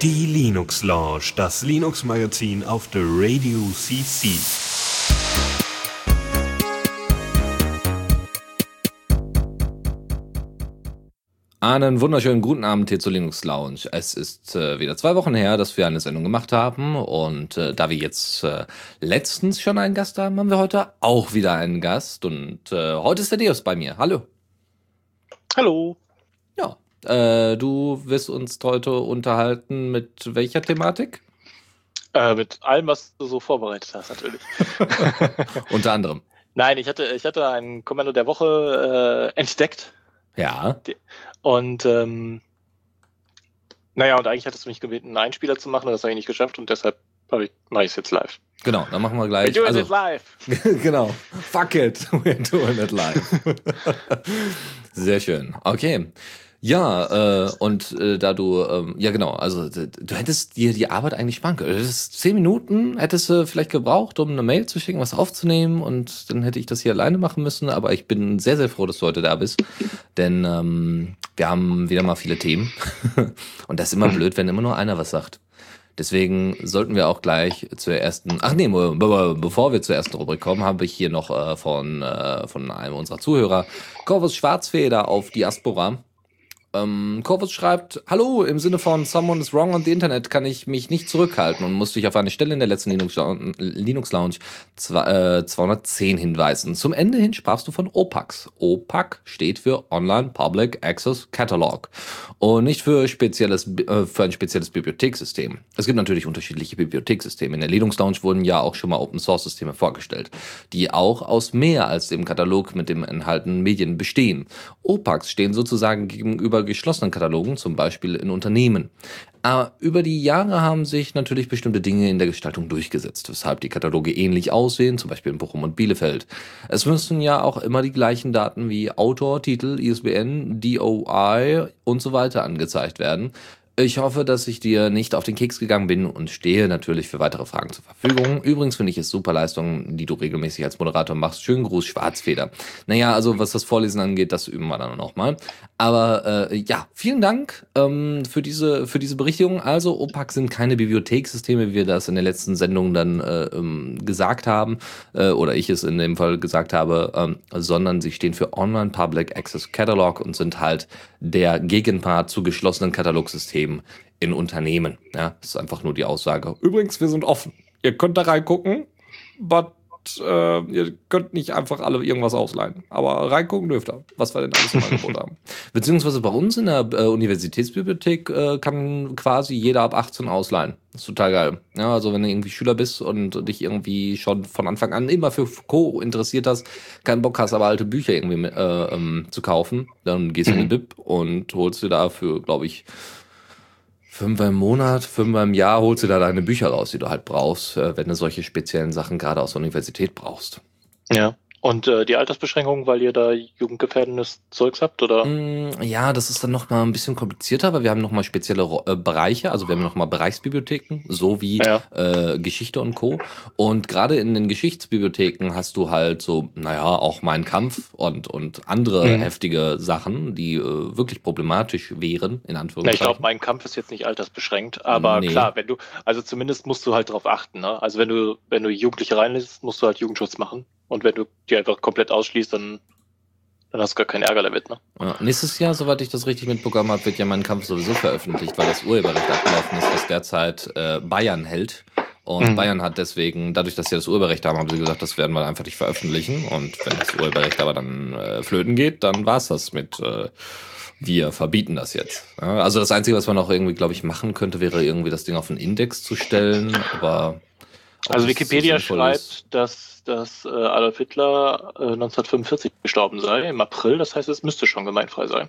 Die Linux Lounge, das Linux Magazin auf der Radio CC. Einen wunderschönen guten Abend hier zur Linux Lounge. Es ist äh, wieder zwei Wochen her, dass wir eine Sendung gemacht haben und äh, da wir jetzt äh, letztens schon einen Gast haben, haben wir heute auch wieder einen Gast und äh, heute ist der Deus bei mir. Hallo. Hallo. Ja, äh, du wirst uns heute unterhalten mit welcher Thematik? Äh, mit allem, was du so vorbereitet hast, natürlich. Unter anderem. Nein, ich hatte, ich hatte ein Kommando der Woche äh, entdeckt. Ja. Und ähm, naja, und eigentlich hattest du mich gebeten, einen Einspieler zu machen, und das habe ich nicht geschafft und deshalb ich, mache ich es jetzt live. Genau, dann machen wir gleich. We're doing also, it live. genau. Fuck it. We're doing it live. Sehr schön. Okay. Ja, äh, und äh, da du, ähm, ja genau, also du hättest dir die Arbeit eigentlich sparen können. Hättest zehn Minuten hättest du vielleicht gebraucht, um eine Mail zu schicken, was aufzunehmen und dann hätte ich das hier alleine machen müssen. Aber ich bin sehr, sehr froh, dass du heute da bist, denn ähm, wir haben wieder mal viele Themen und das ist immer blöd, wenn immer nur einer was sagt. Deswegen sollten wir auch gleich zur ersten. Ach nee, bevor wir zur ersten Rubrik kommen, habe ich hier noch äh, von, äh, von einem unserer Zuhörer Corvus Schwarzfeder auf Diaspora ähm, Corvus schreibt, Hallo, im Sinne von Someone is wrong on the Internet kann ich mich nicht zurückhalten und musste ich auf eine Stelle in der letzten Linux, Linux Lounge zwei, äh, 210 hinweisen. Zum Ende hin sprachst du von OPACs. OPAC steht für Online Public Access Catalog und nicht für, spezielles, äh, für ein spezielles Bibliothekssystem. Es gibt natürlich unterschiedliche Bibliothekssysteme. In der Linux Lounge wurden ja auch schon mal Open Source Systeme vorgestellt, die auch aus mehr als dem Katalog mit dem enthaltenen Medien bestehen. OPACs stehen sozusagen gegenüber gegenüber geschlossenen Katalogen, zum Beispiel in Unternehmen. Aber über die Jahre haben sich natürlich bestimmte Dinge in der Gestaltung durchgesetzt, weshalb die Kataloge ähnlich aussehen, zum Beispiel in Bochum und Bielefeld. Es müssen ja auch immer die gleichen Daten wie Autor, Titel, ISBN, DOI und so weiter angezeigt werden. Ich hoffe, dass ich dir nicht auf den Keks gegangen bin und stehe natürlich für weitere Fragen zur Verfügung. Übrigens finde ich es super Leistung, die du regelmäßig als Moderator machst. Schönen Gruß, Schwarzfeder. Naja, also was das Vorlesen angeht, das üben wir dann nochmal. Aber äh, ja, vielen Dank ähm, für, diese, für diese Berichtigung. Also OPAC sind keine Bibliothekssysteme, wie wir das in der letzten Sendung dann äh, ähm, gesagt haben, äh, oder ich es in dem Fall gesagt habe, ähm, sondern sie stehen für Online Public Access Catalog und sind halt der Gegenpart zu geschlossenen Katalogsystemen System in Unternehmen. Ja, das ist einfach nur die Aussage. Übrigens, wir sind offen. Ihr könnt da reingucken, but äh, ihr könnt nicht einfach alle irgendwas ausleihen. Aber reingucken dürft ihr, was wir denn alles im Angebot haben. Beziehungsweise bei uns in der äh, Universitätsbibliothek äh, kann quasi jeder ab 18 ausleihen. Das ist total geil. Ja, also wenn du irgendwie Schüler bist und dich irgendwie schon von Anfang an immer für Co. interessiert hast, keinen Bock hast, aber alte Bücher irgendwie äh, ähm, zu kaufen, dann gehst du in die Bib und holst dir dafür, glaube ich, Fünfmal im Monat, fünfmal im Jahr holst du da deine Bücher raus, die du halt brauchst, äh, wenn du solche speziellen Sachen gerade aus der Universität brauchst. Ja. Und äh, die Altersbeschränkung, weil ihr da jugendgefährdendes Zeugs habt, oder? Mm, ja, das ist dann noch mal ein bisschen komplizierter, aber wir haben noch mal spezielle äh, Bereiche, also wir haben noch mal Bereichsbibliotheken, so wie ja. äh, Geschichte und Co. Und gerade in den Geschichtsbibliotheken hast du halt so, naja, auch Mein Kampf und, und andere mhm. heftige Sachen, die äh, wirklich problematisch wären, in Anführungszeichen. Ja, ich glaube, Mein Kampf ist jetzt nicht altersbeschränkt, aber nee. klar, wenn du, also zumindest musst du halt drauf achten, ne? Also wenn du, wenn du Jugendliche reinlässt, musst du halt Jugendschutz machen. Und wenn du die einfach komplett ausschließt, dann, dann hast du gar keinen Ärger damit. Ne? Ja, nächstes Jahr, soweit ich das richtig mitbekommen habe, wird ja mein Kampf sowieso veröffentlicht, weil das Urheberrecht abgelaufen ist, das derzeit äh, Bayern hält. Und mhm. Bayern hat deswegen, dadurch, dass sie das Urheberrecht haben, haben sie gesagt, das werden wir einfach nicht veröffentlichen. Und wenn das Urheberrecht aber dann äh, flöten geht, dann war's das mit äh, wir verbieten das jetzt. Ja, also das Einzige, was man auch irgendwie, glaube ich, machen könnte, wäre irgendwie das Ding auf einen Index zu stellen. Aber also Wikipedia so schreibt, ist. dass, dass äh, Adolf Hitler äh, 1945 gestorben sei, im April. Das heißt, es müsste schon gemeinfrei sein.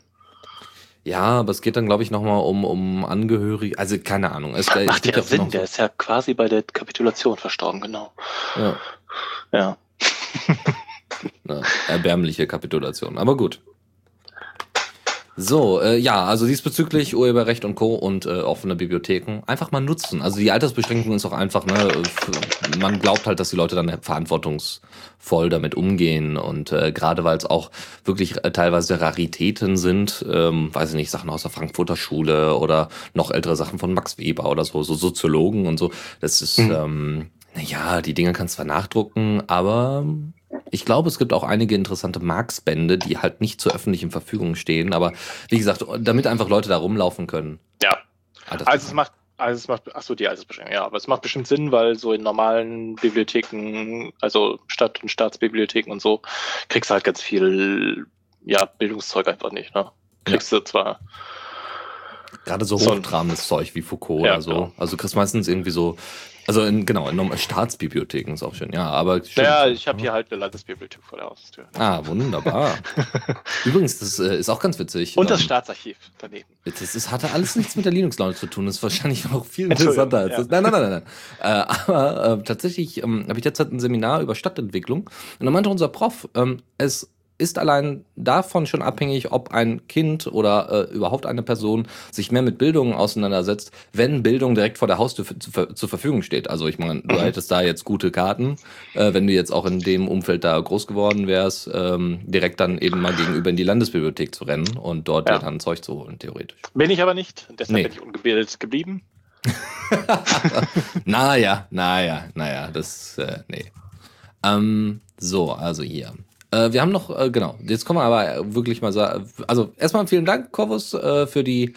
Ja, aber es geht dann, glaube ich, nochmal um, um Angehörige. Also keine Ahnung. Es, Macht ja Sinn, so der ist ja quasi bei der Kapitulation verstorben, genau. Ja. Ja. Na, erbärmliche Kapitulation, aber gut. So, äh, ja, also diesbezüglich Urheberrecht und Co. und äh, offene Bibliotheken einfach mal nutzen. Also die Altersbeschränkung ist auch einfach, ne, man glaubt halt, dass die Leute dann verantwortungsvoll damit umgehen und äh, gerade weil es auch wirklich äh, teilweise Raritäten sind, ähm, weiß ich nicht, Sachen aus der Frankfurter Schule oder noch ältere Sachen von Max Weber oder so, so Soziologen und so. Das ist, mhm. ähm, naja, die Dinge kannst zwar nachdrucken, aber ich glaube, es gibt auch einige interessante Marx-Bände, die halt nicht zur öffentlichen Verfügung stehen. Aber wie gesagt, damit einfach Leute da rumlaufen können. Ja. Ah, also es macht, also es macht, ach so, die Altersbeschränkung, ja, aber es macht bestimmt Sinn, weil so in normalen Bibliotheken, also Stadt- und Staatsbibliotheken und so, kriegst du halt ganz viel, ja, Bildungszeug einfach nicht, ne? Kriegst ja. du zwar. Gerade so hochtrabendes Zeug wie Foucault ja, oder so. Genau. Also du kriegst meistens irgendwie so also in, genau, in Staatsbibliotheken ist auch schön, ja. Aber schön. Ja, ich habe hier halt eine Landesbibliothek vor der Haustür. Ah, wunderbar. Übrigens, das äh, ist auch ganz witzig. Und das ähm, Staatsarchiv daneben. Das ist, hatte alles nichts mit der Linux-Laune zu tun. Das ist wahrscheinlich auch viel interessanter als ja. das. Nein, nein, nein, nein. nein. Äh, aber äh, tatsächlich ähm, habe ich jetzt halt ein Seminar über Stadtentwicklung. Und da meinte unser Prof, ähm, es ist allein davon schon abhängig, ob ein Kind oder äh, überhaupt eine Person sich mehr mit Bildung auseinandersetzt, wenn Bildung direkt vor der Haustür zu, zur Verfügung steht. Also ich meine, du mhm. hättest da jetzt gute Karten, äh, wenn du jetzt auch in dem Umfeld da groß geworden wärst, ähm, direkt dann eben mal gegenüber in die Landesbibliothek zu rennen und dort ja. dann Zeug zu holen, theoretisch. Bin ich aber nicht, deshalb nee. bin ich ungebildet geblieben. naja, naja, naja, das, äh, nee. Ähm, so, also hier. Äh, wir haben noch, äh, genau, jetzt kommen wir aber wirklich mal sagen, also erstmal vielen Dank, Corvus, äh, für die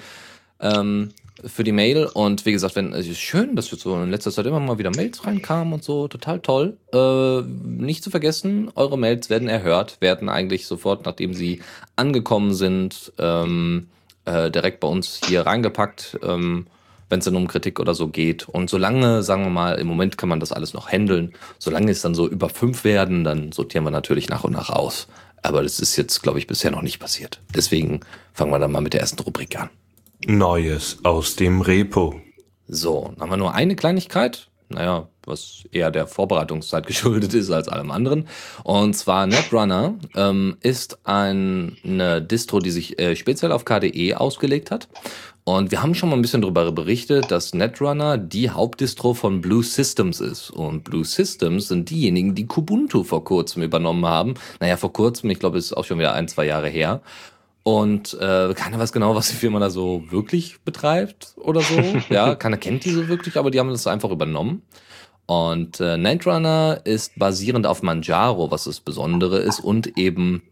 ähm, für die Mail und wie gesagt, wenn es ist schön, dass wir so in letzter Zeit immer mal wieder Mails reinkamen und so, total toll. Äh, nicht zu vergessen, eure Mails werden erhört, werden eigentlich sofort, nachdem sie angekommen sind, ähm, äh, direkt bei uns hier reingepackt. Ähm, wenn es dann um Kritik oder so geht. Und solange, sagen wir mal, im Moment kann man das alles noch handeln, solange es dann so über fünf werden, dann sortieren wir natürlich nach und nach aus. Aber das ist jetzt, glaube ich, bisher noch nicht passiert. Deswegen fangen wir dann mal mit der ersten Rubrik an. Neues aus dem Repo. So, dann haben wir nur eine Kleinigkeit. Naja, was eher der Vorbereitungszeit geschuldet ist als allem anderen. Und zwar Netrunner ähm, ist ein, eine Distro, die sich äh, speziell auf KDE ausgelegt hat. Und wir haben schon mal ein bisschen darüber berichtet, dass Netrunner die Hauptdistro von Blue Systems ist. Und Blue Systems sind diejenigen, die Kubuntu vor kurzem übernommen haben. Naja, vor kurzem, ich glaube, es ist auch schon wieder ein, zwei Jahre her. Und äh, keiner weiß genau, was die Firma da so wirklich betreibt oder so. ja, keiner kennt die so wirklich, aber die haben das einfach übernommen. Und äh, Netrunner ist basierend auf Manjaro, was das Besondere ist, und eben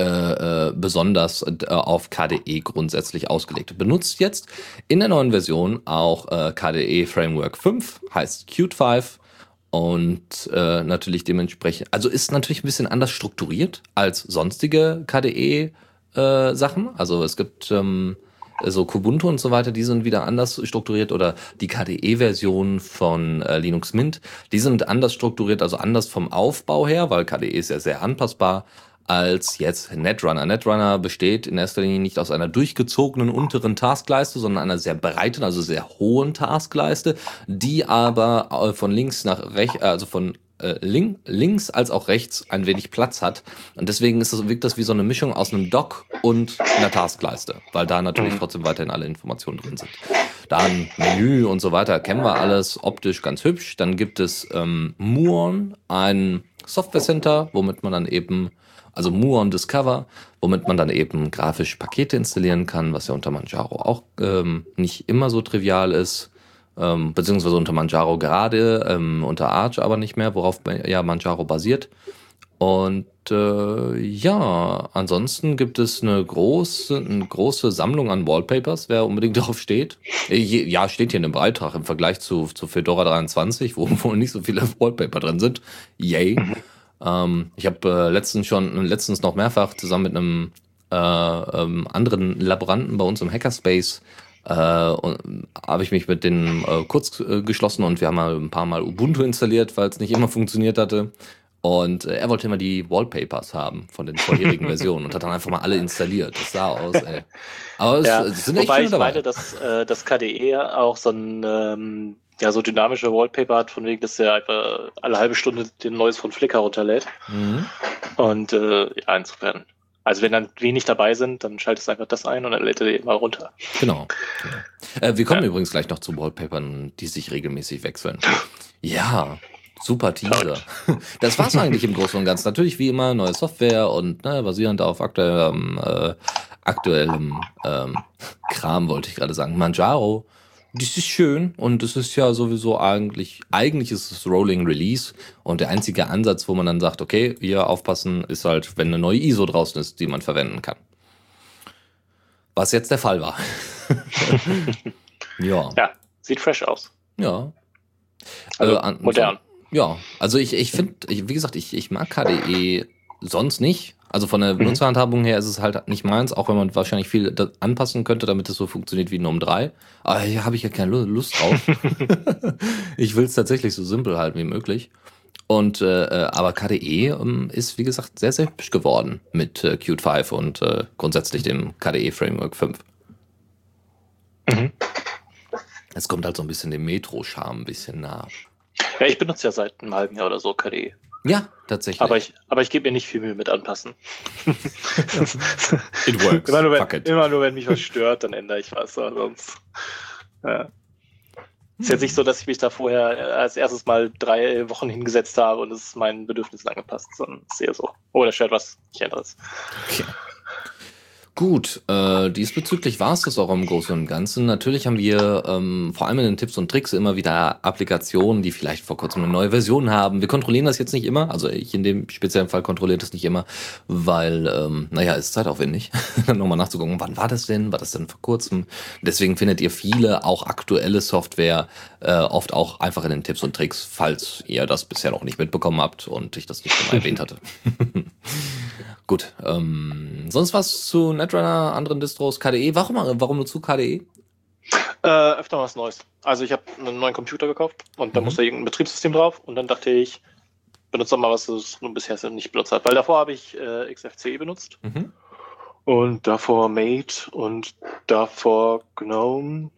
äh, äh, besonders äh, auf KDE grundsätzlich ausgelegt. Benutzt jetzt in der neuen Version auch äh, KDE Framework 5, heißt Qt 5 und äh, natürlich dementsprechend, also ist natürlich ein bisschen anders strukturiert als sonstige KDE äh. Also es gibt ähm, so Kubuntu und so weiter, die sind wieder anders strukturiert oder die KDE-Version von äh, Linux Mint, die sind anders strukturiert, also anders vom Aufbau her, weil KDE ist ja sehr anpassbar als jetzt Netrunner. Netrunner besteht in erster Linie nicht aus einer durchgezogenen unteren Taskleiste, sondern einer sehr breiten, also sehr hohen Taskleiste, die aber äh, von links nach rechts, also von äh, link, links als auch rechts ein wenig Platz hat. Und deswegen ist das, wirkt das wie so eine Mischung aus einem Dock und einer Taskleiste, weil da natürlich mhm. trotzdem weiterhin alle Informationen drin sind. Dann Menü und so weiter kennen wir alles, optisch ganz hübsch. Dann gibt es ähm, Muon, ein Software Center, womit man dann eben also Muon Discover, womit man dann eben grafisch Pakete installieren kann, was ja unter Manjaro auch ähm, nicht immer so trivial ist, ähm, beziehungsweise unter Manjaro gerade, ähm, unter Arch aber nicht mehr, worauf ja Manjaro basiert. Und äh, ja, ansonsten gibt es eine große, eine große Sammlung an Wallpapers, wer unbedingt darauf steht. Ja, steht hier in dem Beitrag im Vergleich zu, zu Fedora 23, wo wohl nicht so viele Wallpaper drin sind. Yay. Ähm, ich habe äh, letztens schon, letztens noch mehrfach zusammen mit einem äh, ähm, anderen Laboranten bei uns im Hackerspace äh, habe ich mich mit denen äh, kurz äh, geschlossen und wir haben mal ein paar Mal Ubuntu installiert, weil es nicht immer funktioniert hatte. Und äh, er wollte immer die Wallpapers haben von den vorherigen Versionen und hat dann einfach mal alle installiert. Das sah aus, ey. Aber es, ja, es sind echt Wobei ich dabei. meine, dass äh, das KDE auch so ein ähm, ja, so dynamische Wallpaper hat, von wegen, dass er einfach alle halbe Stunde den Neues von Flickr runterlädt. Mhm. Und äh, ja, insofern. Also wenn dann wenig dabei sind, dann schaltest du einfach das ein und dann lädt er dir immer runter. Genau. genau. Äh, wir kommen ja. übrigens gleich noch zu Wallpapern, die sich regelmäßig wechseln. Ja, super Teaser. Das war's eigentlich im Großen und Ganzen. Natürlich wie immer neue Software und ne, basierend auf aktuellem, äh, aktuellem ähm, Kram, wollte ich gerade sagen. Manjaro das ist schön und es ist ja sowieso eigentlich, eigentlich ist es Rolling Release und der einzige Ansatz, wo man dann sagt, okay, hier aufpassen, ist halt, wenn eine neue ISO draußen ist, die man verwenden kann. Was jetzt der Fall war. ja. Ja, sieht fresh aus. Ja. Also, an, modern. Ja, also ich, ich finde, wie gesagt, ich, ich mag KDE sonst nicht, also von der mhm. Benutzerhandhabung her ist es halt nicht meins, auch wenn man wahrscheinlich viel anpassen könnte, damit es so funktioniert wie Gnome 3. Aber hier habe ich ja keine Lust drauf. ich will es tatsächlich so simpel halten wie möglich. Und äh, äh aber KDE ähm, ist, wie gesagt, sehr, sehr hübsch geworden mit äh, Qt 5 und äh, grundsätzlich dem KDE Framework 5. Mhm. Es kommt halt so ein bisschen dem Metro-Charme ein bisschen nah. Ja, ich benutze ja seit einem halben Jahr oder so KDE. Ja, tatsächlich. Aber ich, aber ich gebe mir nicht viel Mühe mit anpassen. It works. Immer nur, wenn, immer nur, wenn mich was stört, dann ändere ich was. Sonst. Ja. Ist jetzt nicht so, dass ich mich da vorher als erstes mal drei Wochen hingesetzt habe und es ist meinen Bedürfnissen angepasst, sondern es ist eher so. Oh, da stört was, ich ändere es. Okay. Gut, äh, diesbezüglich war es das auch im Großen und Ganzen. Natürlich haben wir ähm, vor allem in den Tipps und Tricks immer wieder Applikationen, die vielleicht vor kurzem eine neue Version haben. Wir kontrollieren das jetzt nicht immer, also ich in dem speziellen Fall kontrolliere das nicht immer, weil, ähm, naja, ist zeitaufwendig, nochmal nachzugucken, wann war das denn, war das denn vor kurzem? Deswegen findet ihr viele, auch aktuelle Software, äh, oft auch einfach in den Tipps und Tricks, falls ihr das bisher noch nicht mitbekommen habt und ich das nicht schon erwähnt hatte. Gut, ähm, sonst was zu Netrunner, anderen Distros, KDE? Warum, warum nur zu KDE? Äh, öfter was Neues. Also ich habe einen neuen Computer gekauft und da mhm. musste irgendein Betriebssystem drauf und dann dachte ich, benutze mal was, das nun bisher nicht benutzt hat. Weil davor habe ich äh, XFCE benutzt mhm. und davor Mate und davor GNOME.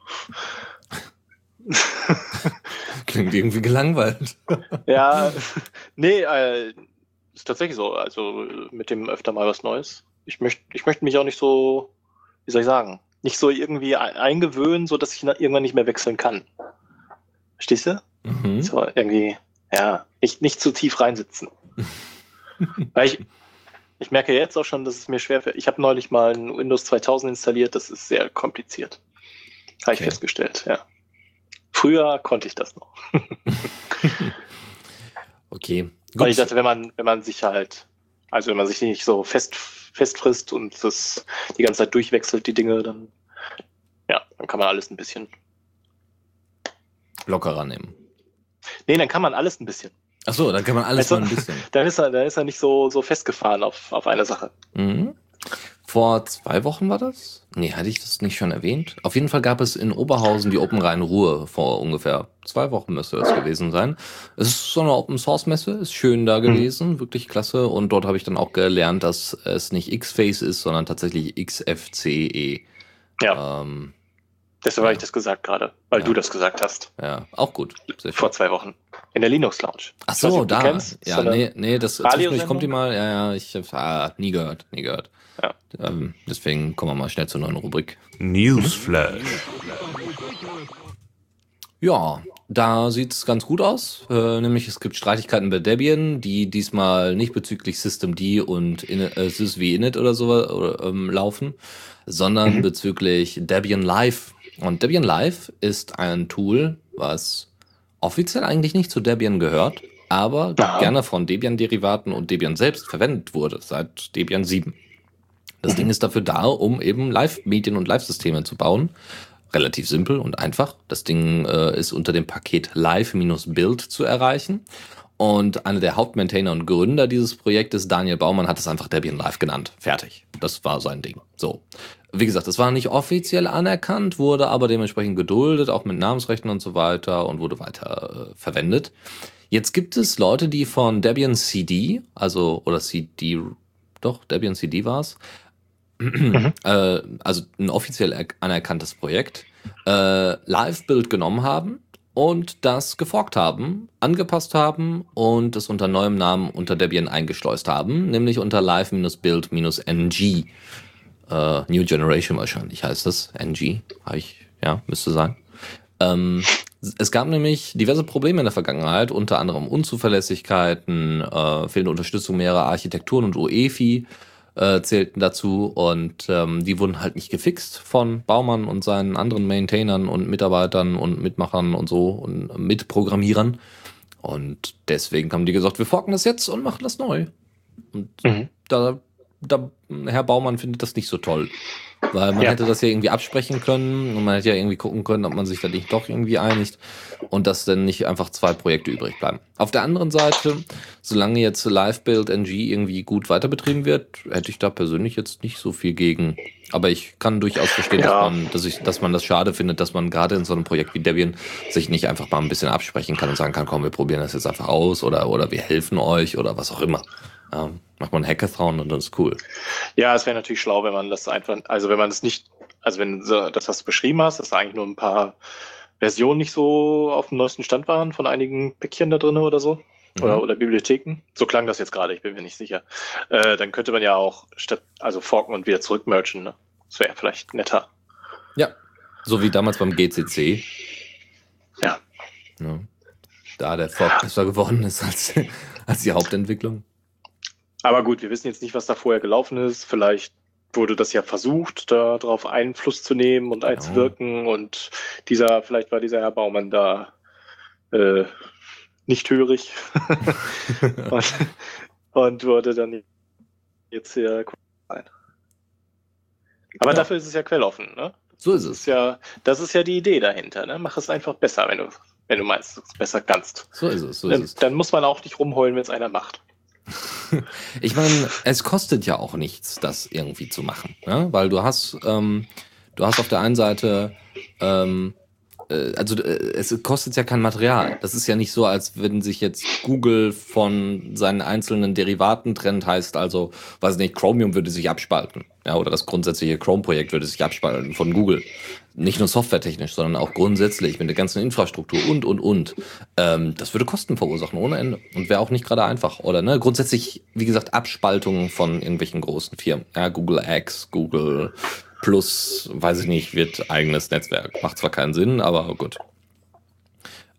Klingt irgendwie gelangweilt. ja, nee, äh, ist tatsächlich so. Also mit dem öfter mal was Neues. Ich möchte, ich möchte mich auch nicht so, wie soll ich sagen, nicht so irgendwie eingewöhnen, so dass ich irgendwann nicht mehr wechseln kann. Verstehst du? Mhm. So irgendwie, ja, nicht, nicht zu tief reinsitzen. Weil ich, ich merke jetzt auch schon, dass es mir schwer fällt. Ich habe neulich mal ein Windows 2000 installiert, das ist sehr kompliziert. Habe okay. ich festgestellt, ja. Früher konnte ich das noch. okay. Weil ich dachte, wenn man, wenn man sich halt, also wenn man sich nicht so fest, festfrisst und das die ganze Zeit durchwechselt, die Dinge, dann, ja, dann kann man alles ein bisschen lockerer nehmen. Nee, dann kann man alles ein bisschen. Ach so, dann kann man alles also, mal ein bisschen. Dann ist er, dann ist er nicht so, so festgefahren auf, auf eine Sache. Mhm. Vor zwei Wochen war das? Nee, hatte ich das nicht schon erwähnt? Auf jeden Fall gab es in Oberhausen die Open Rhein Ruhe vor ungefähr zwei Wochen müsste das gewesen sein. Es ist so eine Open Source Messe, ist schön da mhm. gewesen, mhm. wirklich klasse. Und dort habe ich dann auch gelernt, dass es nicht X-Face ist, sondern tatsächlich XFCE. Ja. Ähm, Deshalb ja. habe ich das gesagt gerade, weil ja. du das gesagt hast. Ja, auch gut. Vor zwei Wochen. In der Linux Lounge. Ach so, nicht, da. Kennst, ja, nee, nee, das zwischendurch kommt die mal. Ja, ja, ich habe ah, nie gehört, nie gehört. Ja. Ähm, deswegen kommen wir mal schnell zur neuen Rubrik. Newsflash. Ja, da sieht's ganz gut aus. Äh, nämlich es gibt Streitigkeiten bei Debian, die diesmal nicht bezüglich Systemd und in, äh, sysv init oder so oder, ähm, laufen, sondern mhm. bezüglich Debian Live. Und Debian Live ist ein Tool, was offiziell eigentlich nicht zu Debian gehört, aber ja. gerne von Debian-Derivaten und Debian selbst verwendet wurde, seit Debian 7. Das Ding ist dafür da, um eben Live-Medien und Live-Systeme zu bauen. Relativ simpel und einfach. Das Ding äh, ist unter dem Paket Live-Build zu erreichen. Und einer der Hauptmaintainer und Gründer dieses Projektes, Daniel Baumann, hat es einfach Debian Live genannt. Fertig. Das war sein Ding. So. Wie gesagt, es war nicht offiziell anerkannt, wurde aber dementsprechend geduldet, auch mit Namensrechten und so weiter und wurde weiter äh, verwendet. Jetzt gibt es Leute, die von Debian CD, also, oder CD, doch, Debian CD war es, mhm. äh, also ein offiziell anerkanntes Projekt, äh, Live-Build genommen haben und das geforkt haben, angepasst haben und es unter neuem Namen unter Debian eingeschleust haben, nämlich unter live-build-ng. Äh, New Generation wahrscheinlich heißt das. NG, ich, ja, müsste sein. Ähm, es gab nämlich diverse Probleme in der Vergangenheit, unter anderem Unzuverlässigkeiten, äh, fehlende Unterstützung mehrerer Architekturen und UEFI äh, zählten dazu und ähm, die wurden halt nicht gefixt von Baumann und seinen anderen Maintainern und Mitarbeitern und Mitmachern und so und Mitprogrammierern. Und deswegen haben die gesagt, wir forken das jetzt und machen das neu. Und mhm. da, da, Herr Baumann findet das nicht so toll. Weil man ja. hätte das ja irgendwie absprechen können und man hätte ja irgendwie gucken können, ob man sich da nicht doch irgendwie einigt und dass dann nicht einfach zwei Projekte übrig bleiben. Auf der anderen Seite, solange jetzt Live-Build NG irgendwie gut weiterbetrieben wird, hätte ich da persönlich jetzt nicht so viel gegen. Aber ich kann durchaus verstehen, ja. dass, man, dass, ich, dass man das schade findet, dass man gerade in so einem Projekt wie Debian sich nicht einfach mal ein bisschen absprechen kann und sagen kann, komm, wir probieren das jetzt einfach aus oder, oder wir helfen euch oder was auch immer. Ähm, macht man Hackathon und das ist cool. Ja, es wäre natürlich schlau, wenn man das einfach, also wenn man es nicht, also wenn so, das, was du beschrieben hast, dass eigentlich nur ein paar Versionen nicht so auf dem neuesten Stand waren von einigen Päckchen da drin oder so. Mhm. Oder, oder Bibliotheken. So klang das jetzt gerade, ich bin mir nicht sicher. Äh, dann könnte man ja auch statt, also forken und wieder zurück merchen. Ne? Das wäre vielleicht netter. Ja. So wie damals beim GCC. Ja. ja. Da der Fork besser geworden ist als, als die Hauptentwicklung. Aber gut, wir wissen jetzt nicht, was da vorher gelaufen ist. Vielleicht wurde das ja versucht, darauf Einfluss zu nehmen und genau. einzuwirken. Und dieser, vielleicht war dieser Herr Baumann da äh, nicht hörig und, und, wurde dann jetzt hier ein. Aber ja. dafür ist es ja quelloffen, ne? So ist es. Das ist ja, das ist ja die Idee dahinter, ne? Mach es einfach besser, wenn du, wenn du meinst, dass du es besser kannst. So ist es, so dann, ist es. Dann muss man auch nicht rumheulen, wenn es einer macht. ich meine, es kostet ja auch nichts, das irgendwie zu machen, ne? weil du hast, ähm, du hast auf der einen Seite, ähm, äh, also äh, es kostet ja kein Material. Das ist ja nicht so, als wenn sich jetzt Google von seinen einzelnen Derivaten trennt, heißt also, weiß nicht, Chromium würde sich abspalten, ja, oder das grundsätzliche Chrome-Projekt würde sich abspalten von Google nicht nur softwaretechnisch, sondern auch grundsätzlich mit der ganzen Infrastruktur und, und, und. Ähm, das würde Kosten verursachen ohne Ende und wäre auch nicht gerade einfach. Oder ne, grundsätzlich, wie gesagt, Abspaltungen von irgendwelchen großen Firmen. Ja, Google X, Google Plus, weiß ich nicht, wird eigenes Netzwerk. Macht zwar keinen Sinn, aber gut.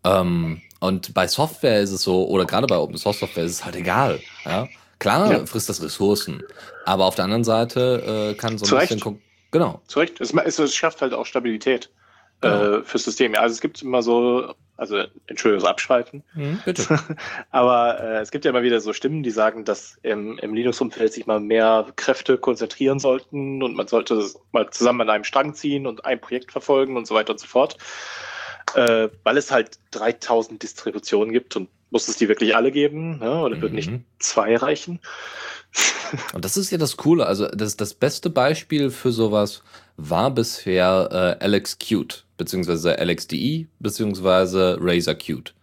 Ähm, und bei Software ist es so, oder gerade bei Open Source Software ist es halt egal. Ja? Klar ja. frisst das Ressourcen, aber auf der anderen Seite äh, kann so ein Zu bisschen. Genau. Zu Recht. Es, es, es schafft halt auch Stabilität genau. äh, fürs System. Also es gibt immer so, also Entschuldigung, das Abschweifen. Mhm, bitte. Aber äh, es gibt ja immer wieder so Stimmen, die sagen, dass im, im Linux-Umfeld sich mal mehr Kräfte konzentrieren sollten und man sollte mal zusammen an einem Strang ziehen und ein Projekt verfolgen und so weiter und so fort. Äh, weil es halt 3000 Distributionen gibt und muss es die wirklich alle geben? Ne? Oder mhm. wird nicht zwei reichen? Und das ist ja das Coole. Also das, das beste Beispiel für sowas war bisher äh, Alex Qt, beziehungsweise LXDE, beziehungsweise Razer Qt.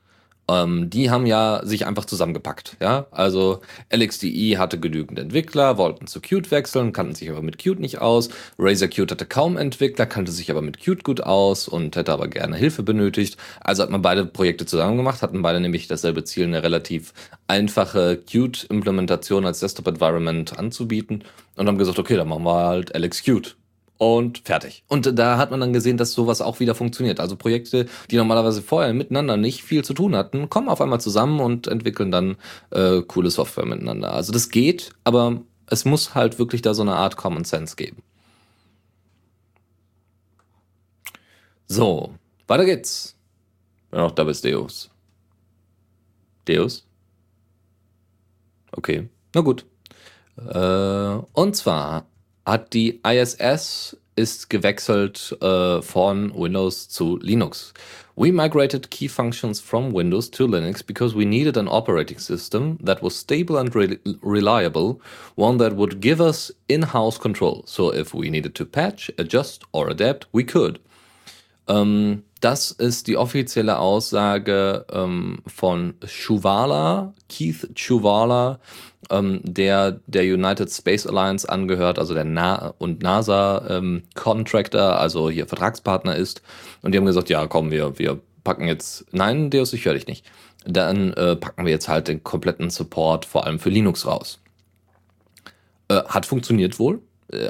Ähm, die haben ja sich einfach zusammengepackt. Ja, also LXDE hatte genügend Entwickler, wollten zu Qt wechseln, kannten sich aber mit Qt nicht aus. Razer Qt hatte kaum Entwickler, kannte sich aber mit Qt gut aus und hätte aber gerne Hilfe benötigt. Also hat man beide Projekte zusammen gemacht, hatten beide nämlich dasselbe Ziel, eine relativ einfache Qt-Implementation als Desktop-Environment anzubieten und haben gesagt, okay, dann machen wir halt LXQt und fertig. Und da hat man dann gesehen, dass sowas auch wieder funktioniert. Also Projekte, die normalerweise vorher miteinander nicht viel zu tun hatten, kommen auf einmal zusammen und entwickeln dann äh, coole Software miteinander. Also das geht, aber es muss halt wirklich da so eine Art Common Sense geben. So, weiter geht's. Wenn auch da bist, Deus. Deus? Okay, na gut. Äh, und zwar hat die ISS ist gewechselt äh, von Windows zu Linux. We migrated key functions from Windows to Linux because we needed an operating system that was stable and re reliable, one that would give us in-house control. So if we needed to patch, adjust or adapt, we could. Ähm, das ist die offizielle Aussage ähm, von Chuvala, Keith Chuvala, ähm, der der United Space Alliance angehört, also der Na und NASA ähm, also hier Vertragspartner ist. Und die haben gesagt, ja, komm, wir, wir packen jetzt, nein, Deus, ich höre dich nicht. Dann äh, packen wir jetzt halt den kompletten Support vor allem für Linux raus. Äh, hat funktioniert wohl,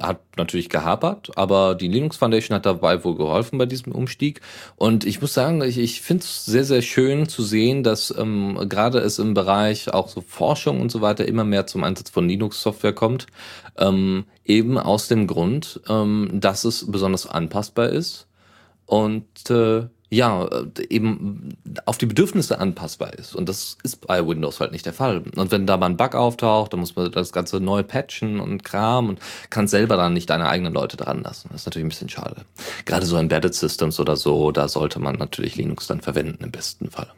hat natürlich gehapert, aber die Linux Foundation hat dabei wohl geholfen bei diesem Umstieg. Und ich muss sagen, ich, ich finde es sehr, sehr schön zu sehen, dass ähm, gerade es im Bereich auch so Forschung und so weiter immer mehr zum Einsatz von Linux-Software kommt. Ähm, eben aus dem Grund, ähm, dass es besonders anpassbar ist und äh, ja, äh, eben auf die Bedürfnisse anpassbar ist. Und das ist bei Windows halt nicht der Fall. Und wenn da mal ein Bug auftaucht, dann muss man das Ganze neu patchen und Kram und kann selber dann nicht deine eigenen Leute dran lassen. Das ist natürlich ein bisschen schade. Gerade so Embedded Systems oder so, da sollte man natürlich Linux dann verwenden im besten Fall.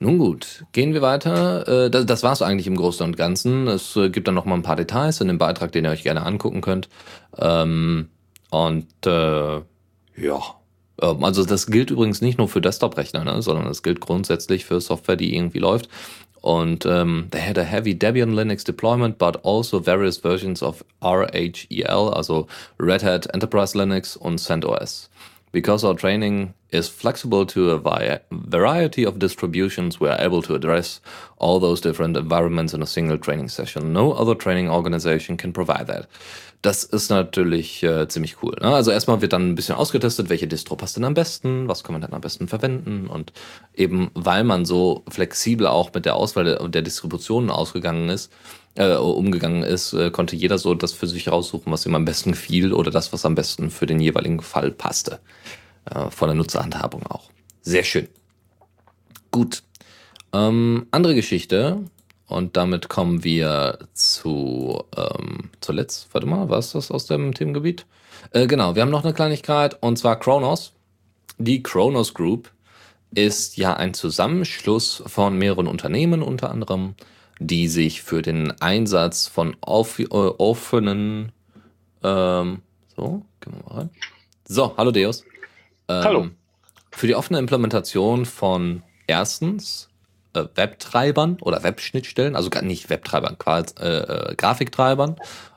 Nun gut, gehen wir weiter. Äh, das war es eigentlich im Großen und Ganzen. Es äh, gibt dann noch mal ein paar Details in dem Beitrag, den ihr euch gerne angucken könnt. Ähm, und äh, ja, also das gilt übrigens nicht nur für Desktop-Rechner, ne, sondern es gilt grundsätzlich für Software, die irgendwie läuft. Und ähm, they had a heavy Debian Linux deployment, but also various versions of RHEL, also Red Hat Enterprise Linux und CentOS. Because our training is flexible to a variety of distributions, we are able to address all those different environments in a single training session. No other training organization can provide that. Das ist natürlich äh, ziemlich cool. Ne? Also erstmal wird dann ein bisschen ausgetestet, welche Distro passt denn am besten, was kann man dann am besten verwenden und eben weil man so flexibel auch mit der Auswahl der, der Distributionen ausgegangen ist, äh, umgegangen ist, äh, konnte jeder so das für sich raussuchen, was ihm am besten gefiel oder das, was am besten für den jeweiligen Fall passte. Äh, von der Nutzerhandhabung auch. Sehr schön. Gut. Ähm, andere Geschichte, und damit kommen wir zu ähm, zuletzt. Warte mal, was ist das aus dem Themengebiet? Äh, genau, wir haben noch eine Kleinigkeit und zwar Kronos. Die Kronos Group ist ja ein Zusammenschluss von mehreren Unternehmen unter anderem, die sich für den Einsatz von auf, äh, offenen ähm, so, gehen wir mal rein. So, hallo Deus. Ähm, hallo. Für die offene Implementation von erstens äh, Webtreibern oder Webschnittstellen, also gar nicht Webtreibern, quasi äh, äh, Grafiktreibern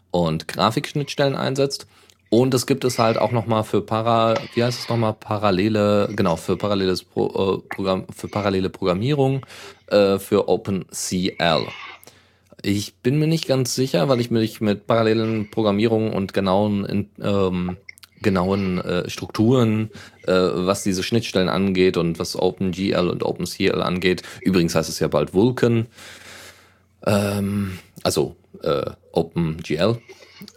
und Grafikschnittstellen einsetzt. Und es gibt es halt auch nochmal für para, wie heißt es nochmal, parallele, genau, für paralleles Pro, äh, Programm, für parallele Programmierung äh, für OpenCL. Ich bin mir nicht ganz sicher, weil ich mich mit parallelen Programmierungen und genauen in, ähm, genauen äh, Strukturen, äh, was diese Schnittstellen angeht und was OpenGL und OpenCL angeht. Übrigens heißt es ja bald Vulkan, ähm, also äh, OpenGL.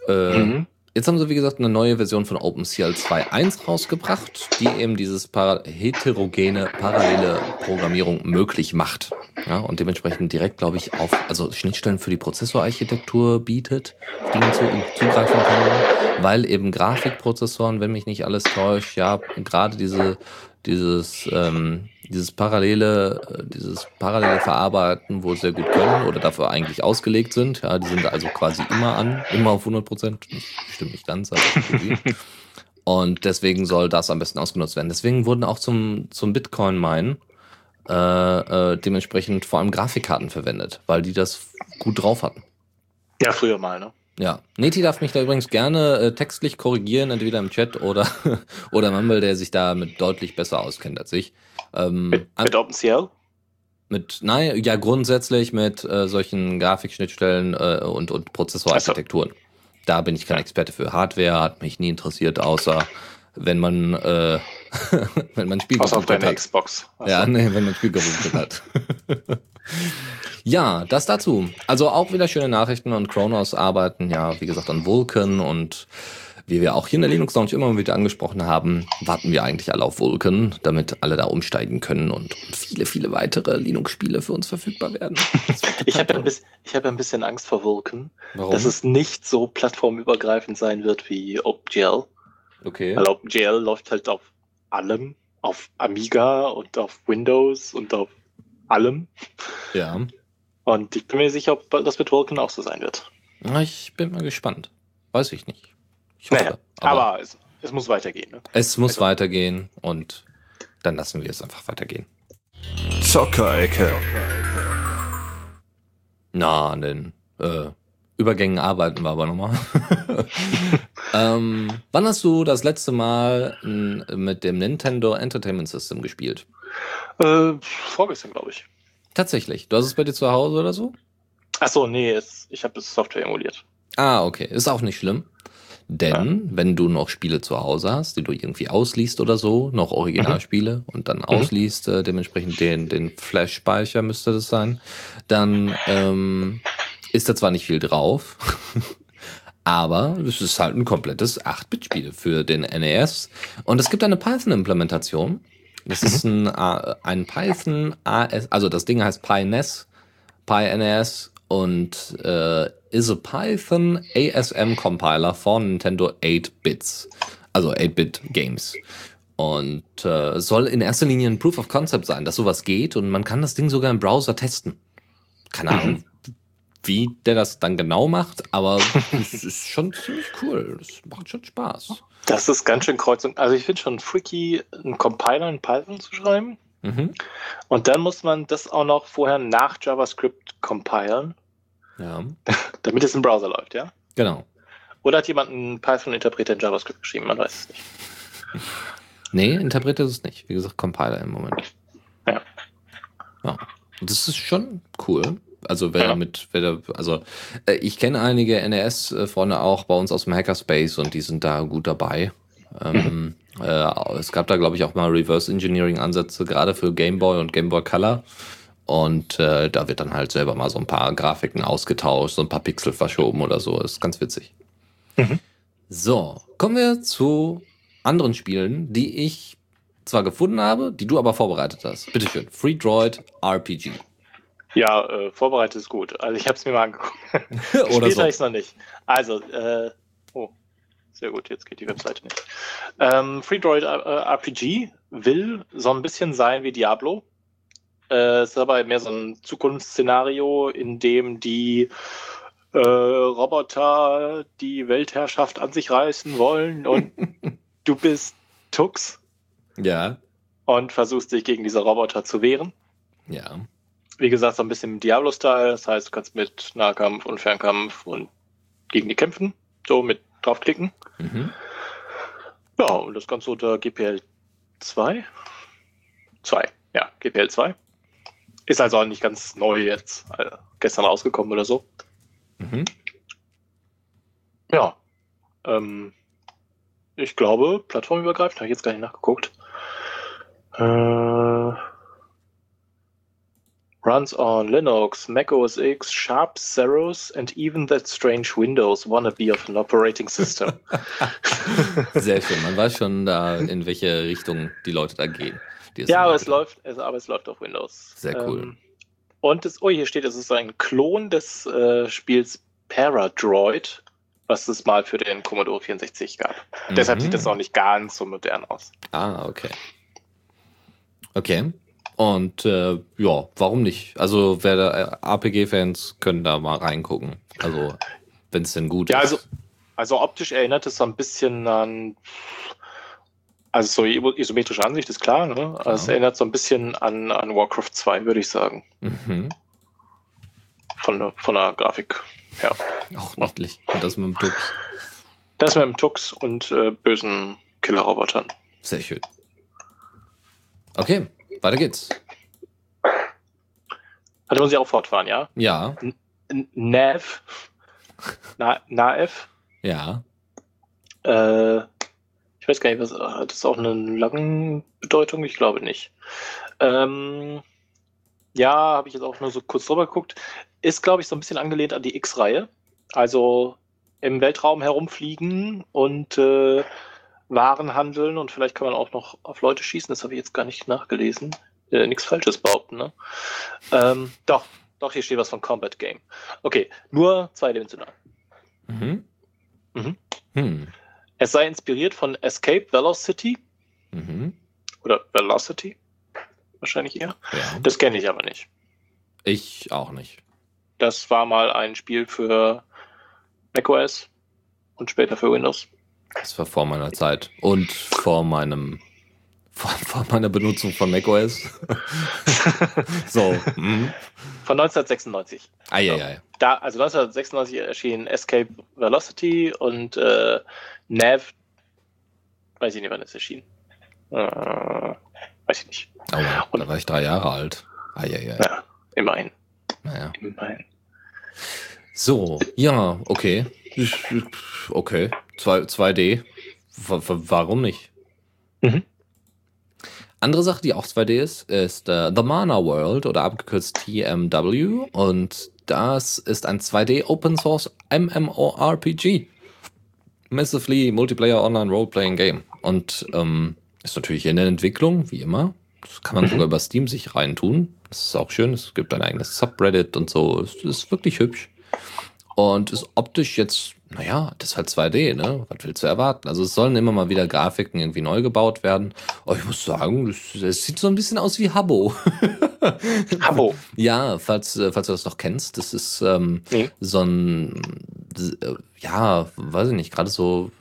Äh, mhm. Jetzt haben sie, wie gesagt, eine neue Version von OpenCL 2.1 rausgebracht, die eben dieses para heterogene, parallele Programmierung möglich macht. Ja, und dementsprechend direkt, glaube ich, auf, also Schnittstellen für die Prozessorarchitektur bietet, die man zu, zugreifen kann, weil eben Grafikprozessoren, wenn mich nicht alles täuscht, ja, gerade diese, dieses, ähm, dieses parallele, äh, dieses parallele Verarbeiten wohl sehr gut können oder dafür eigentlich ausgelegt sind. Ja, die sind also quasi immer an, immer auf 100 Prozent. Stimmt nicht ganz, aber Und deswegen soll das am besten ausgenutzt werden. Deswegen wurden auch zum, zum Bitcoin-Mine äh, äh, dementsprechend vor allem Grafikkarten verwendet, weil die das gut drauf hatten. Ja, früher mal, ne? Ja, Neti darf mich da übrigens gerne äh, textlich korrigieren, entweder im Chat oder, oder Mumble, der sich damit deutlich besser auskennt als ich. Ähm, mit, mit OpenCL? Mit, nein, ja, grundsätzlich mit äh, solchen Grafikschnittstellen äh, und, und Prozessorarchitekturen. So. Da bin ich kein Experte für. Hardware hat mich nie interessiert, außer wenn man, äh, wenn man Spiel Außer auf deiner Xbox. Also. Ja, nee, wenn man Spiel hat. ja, das dazu. Also auch wieder schöne Nachrichten und Kronos arbeiten ja, wie gesagt, an Vulkan und wie wir auch hier in der Linux Lounge immer wieder angesprochen haben, warten wir eigentlich alle auf Vulkan, damit alle da umsteigen können und, viele, viele weitere Linux-Spiele für uns verfügbar werden. ich habe ja ein, bisschen, hab ein bisschen Angst vor Vulkan, Warum? dass es nicht so plattformübergreifend sein wird wie OpenGL. Okay. Weil OpenGL läuft halt auf allem, auf Amiga und auf Windows und auf allem. Ja. Und ich bin mir sicher, ob das mit Vulkan auch so sein wird. Ich bin mal gespannt. Weiß ich nicht. Ich hoffe, naja, aber, aber es, es, muss weitergehen. Ne? Es muss also. weitergehen und dann lassen wir es einfach weitergehen. Zockerecke. Na, denn äh, Übergängen arbeiten wir aber nochmal. ähm, wann hast du das letzte Mal mit dem Nintendo Entertainment System gespielt? Äh, vorgestern, glaube ich. Tatsächlich. Du hast es bei dir zu Hause oder so? Ach so, nee, es, ich habe das Software emuliert. Ah, okay. Ist auch nicht schlimm. Denn ja. wenn du noch Spiele zu Hause hast, die du irgendwie ausliest oder so, noch Originalspiele mhm. und dann mhm. ausliest, äh, dementsprechend den, den Flash-Speicher müsste das sein, dann ähm, ist da zwar nicht viel drauf, aber es ist halt ein komplettes 8-Bit-Spiel für den NES. Und es gibt eine Python-Implementation. Das ist mhm. ein, ein Python AS, also das Ding heißt PyNES, PyNES und äh, is a Python ASM Compiler von Nintendo 8 Bits, also 8-Bit Games. Und äh, soll in erster Linie ein Proof of Concept sein, dass sowas geht und man kann das Ding sogar im Browser testen. Keine Ahnung, mhm. wie der das dann genau macht, aber es ist schon ziemlich cool. Das macht schon Spaß. Das ist ganz schön kreuzung. Also ich finde schon freaky, einen Compiler in Python zu schreiben. Mhm. Und dann muss man das auch noch vorher nach JavaScript compilen. Ja. Damit es im Browser läuft, ja? Genau. Oder hat jemand einen Python-Interpreter in JavaScript geschrieben? Man weiß es nicht. Nee, Interpreter ist es nicht. Wie gesagt, Compiler im Moment. Ja. Ja. Das ist schon cool. Also wer ja. damit, wer da, also äh, ich kenne einige NES-Freunde auch bei uns aus dem Hackerspace und die sind da gut dabei. Ähm, mhm. äh, es gab da, glaube ich, auch mal Reverse Engineering-Ansätze, gerade für Game Boy und Game Boy Color. Und äh, da wird dann halt selber mal so ein paar Grafiken ausgetauscht, so ein paar Pixel verschoben oder so. Das ist ganz witzig. Mhm. So, kommen wir zu anderen Spielen, die ich zwar gefunden habe, die du aber vorbereitet hast. Bitteschön. Free Droid RPG. Ja, äh, vorbereitet ist gut. Also ich habe es mir mal angeguckt. Oder so. ich es noch nicht. Also, äh, oh, sehr gut, jetzt geht die Webseite nicht. Ähm, Free Droid äh, RPG will so ein bisschen sein wie Diablo. Äh, ist aber mehr so ein Zukunftsszenario, in dem die äh, Roboter die Weltherrschaft an sich reißen wollen und du bist Tux. Ja. Und versuchst dich gegen diese Roboter zu wehren. Ja. Wie gesagt, so ein bisschen Diablo-Style. Das heißt, du kannst mit Nahkampf und Fernkampf und gegen die kämpfen. So mit draufklicken. Mhm. Ja, und das Ganze unter GPL 2. 2. Ja, GPL 2. Ist also auch nicht ganz neu jetzt. Also gestern rausgekommen oder so. Mhm. Ja. Ähm, ich glaube, plattformübergreifend, habe ich jetzt gar nicht nachgeguckt. Äh, runs on Linux, Mac OS X, Sharp, Zeros and even that strange Windows wannabe of an operating system. Sehr schön. Man weiß schon da, in welche Richtung die Leute da gehen. Ja, aber es, läuft, aber es läuft auf Windows. Sehr cool. Ähm, und das, oh, hier steht, es ist ein Klon des äh, Spiels Paradroid, was es mal für den Commodore 64 gab. Mhm. Deshalb sieht das auch nicht ganz so modern aus. Ah, okay. Okay. Und äh, ja, warum nicht? Also, wer da äh, RPG-Fans können da mal reingucken. Also, wenn es denn gut ja, ist. Also, also optisch erinnert es so ein bisschen an also so isometrische Ansicht ist klar, ne? Also es erinnert so ein bisschen an, an Warcraft 2, würde ich sagen. Mhm. Von, der, von der Grafik her. Auch niedlich. Und das mit dem Tux. Das mit dem Tux und äh, bösen Killerrobotern. Sehr schön. Okay, weiter geht's. Also muss ich auch fortfahren, ja? Ja. Nav. Na, Naev. Ja. Äh, ich weiß gar nicht, was, hat das auch eine lange Bedeutung? Ich glaube nicht. Ähm, ja, habe ich jetzt auch nur so kurz drüber geguckt. Ist, glaube ich, so ein bisschen angelehnt an die X-Reihe. Also im Weltraum herumfliegen und äh, Waren handeln und vielleicht kann man auch noch auf Leute schießen. Das habe ich jetzt gar nicht nachgelesen. Äh, Nichts Falsches behaupten, ne? Ähm, doch, doch, hier steht was von Combat Game. Okay, nur zweidimensional. Mhm. Mhm. Hm. Es sei inspiriert von Escape Velocity. Mhm. Oder Velocity. Wahrscheinlich eher. Ja. Das kenne ich aber nicht. Ich auch nicht. Das war mal ein Spiel für macOS und später für Windows. Das war vor meiner Zeit und vor meinem Vor, vor meiner Benutzung von macOS. so. Hm. Von 1996. Eieiei. So. Da, also 1996 erschien Escape Velocity und äh, Nav, weiß ich nicht, wann es erschien. Äh, weiß ich nicht. Oh, und, da war ich drei Jahre alt. Eieiei. Ja, immerhin. Naja. Immerhin. So, ja, okay. Okay. 2D. Warum nicht? Mhm. Andere Sache, die auch 2D ist, ist äh, The Mana World oder abgekürzt TMW. Und das ist ein 2D Open Source MMORPG. Massively Multiplayer Online Role-Playing Game. Und ähm, ist natürlich in der Entwicklung, wie immer. Das kann man mhm. sogar über Steam sich reintun. Das ist auch schön. Es gibt ein eigenes Subreddit und so. Es ist wirklich hübsch. Und ist optisch jetzt naja, das ist halt 2D, ne? Was willst du erwarten? Also es sollen immer mal wieder Grafiken irgendwie neu gebaut werden. Aber ich muss sagen, es sieht so ein bisschen aus wie Habbo. Habbo. ja, falls, äh, falls du das noch kennst, das ist ähm, nee. so ein, äh, ja, weiß ich nicht, gerade so,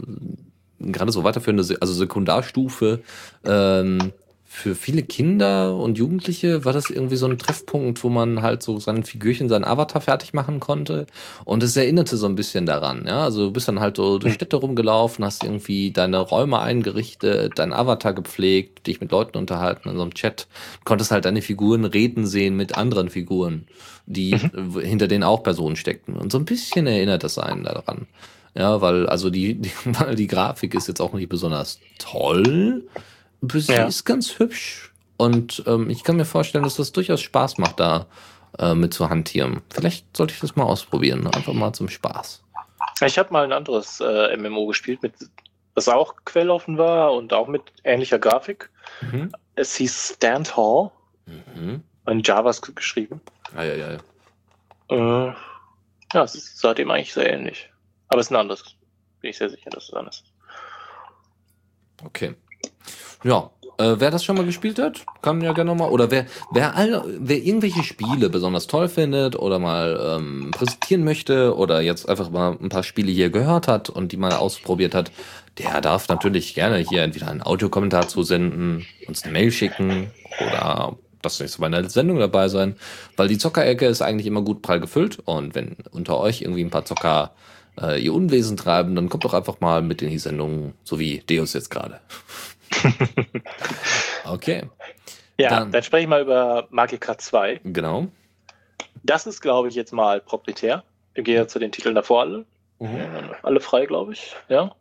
gerade so weiterführende, also Sekundarstufe, ähm, für viele Kinder und Jugendliche war das irgendwie so ein Treffpunkt, wo man halt so sein Figürchen, seinen Avatar fertig machen konnte. Und es erinnerte so ein bisschen daran. Ja, also du bist dann halt so durch Städte rumgelaufen, hast irgendwie deine Räume eingerichtet, deinen Avatar gepflegt, dich mit Leuten unterhalten in so einem Chat. Du konntest halt deine Figuren reden sehen mit anderen Figuren, die mhm. hinter denen auch Personen steckten. Und so ein bisschen erinnert das einen daran. Ja, weil also die, die, weil die Grafik ist jetzt auch nicht besonders toll Sie ja. ist ganz hübsch. Und ähm, ich kann mir vorstellen, dass das durchaus Spaß macht, da äh, mit zu hantieren. Vielleicht sollte ich das mal ausprobieren. Einfach mal zum Spaß. Ich habe mal ein anderes äh, MMO gespielt, mit, das auch quelloffen war und auch mit ähnlicher Grafik. Mhm. Es hieß Stand Hall. Mhm. In JavaScript geschrieben. Ah, ja, ja, ja. Äh, ja, es sah dem eigentlich sehr ähnlich. Aber es ist ein anderes. Bin ich sehr sicher, dass es anders ist. Okay. Ja, äh, wer das schon mal gespielt hat, kann ja gerne nochmal. Oder wer, wer, all, wer irgendwelche Spiele besonders toll findet oder mal ähm, präsentieren möchte oder jetzt einfach mal ein paar Spiele hier gehört hat und die mal ausprobiert hat, der darf natürlich gerne hier entweder einen Audiokommentar zusenden, uns eine Mail schicken oder das nächste Mal in der Sendung dabei sein, weil die Zockerecke ist eigentlich immer gut prall gefüllt und wenn unter euch irgendwie ein paar Zocker äh, ihr Unwesen treiben, dann kommt doch einfach mal mit in die Sendung, so wie Deus jetzt gerade. okay. Ja, dann, dann spreche ich mal über Magica 2. Genau. Das ist, glaube ich, jetzt mal proprietär. Im Gegensatz zu den Titeln davor alle. Mhm. Alle frei, glaube ich. Ja.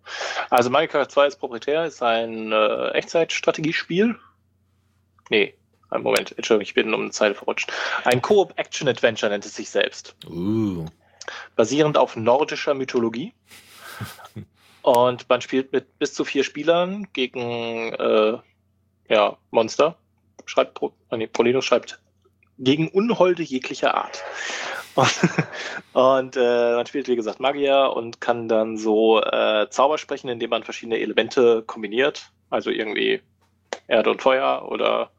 Also Magica 2 ist proprietär, ist ein äh, Echtzeitstrategiespiel. Nee, einen Moment, Entschuldigung, ich bin um eine Zeile verrutscht. Ein Coop-Action-Adventure nennt es sich selbst. Uh. Basierend auf nordischer Mythologie. Und man spielt mit bis zu vier Spielern gegen äh, ja, Monster. Schreibt Pro, nee, Polino schreibt gegen Unholde jeglicher Art. Und, und äh, man spielt, wie gesagt, Magier und kann dann so äh, Zauber sprechen, indem man verschiedene Elemente kombiniert. Also irgendwie Erde und Feuer oder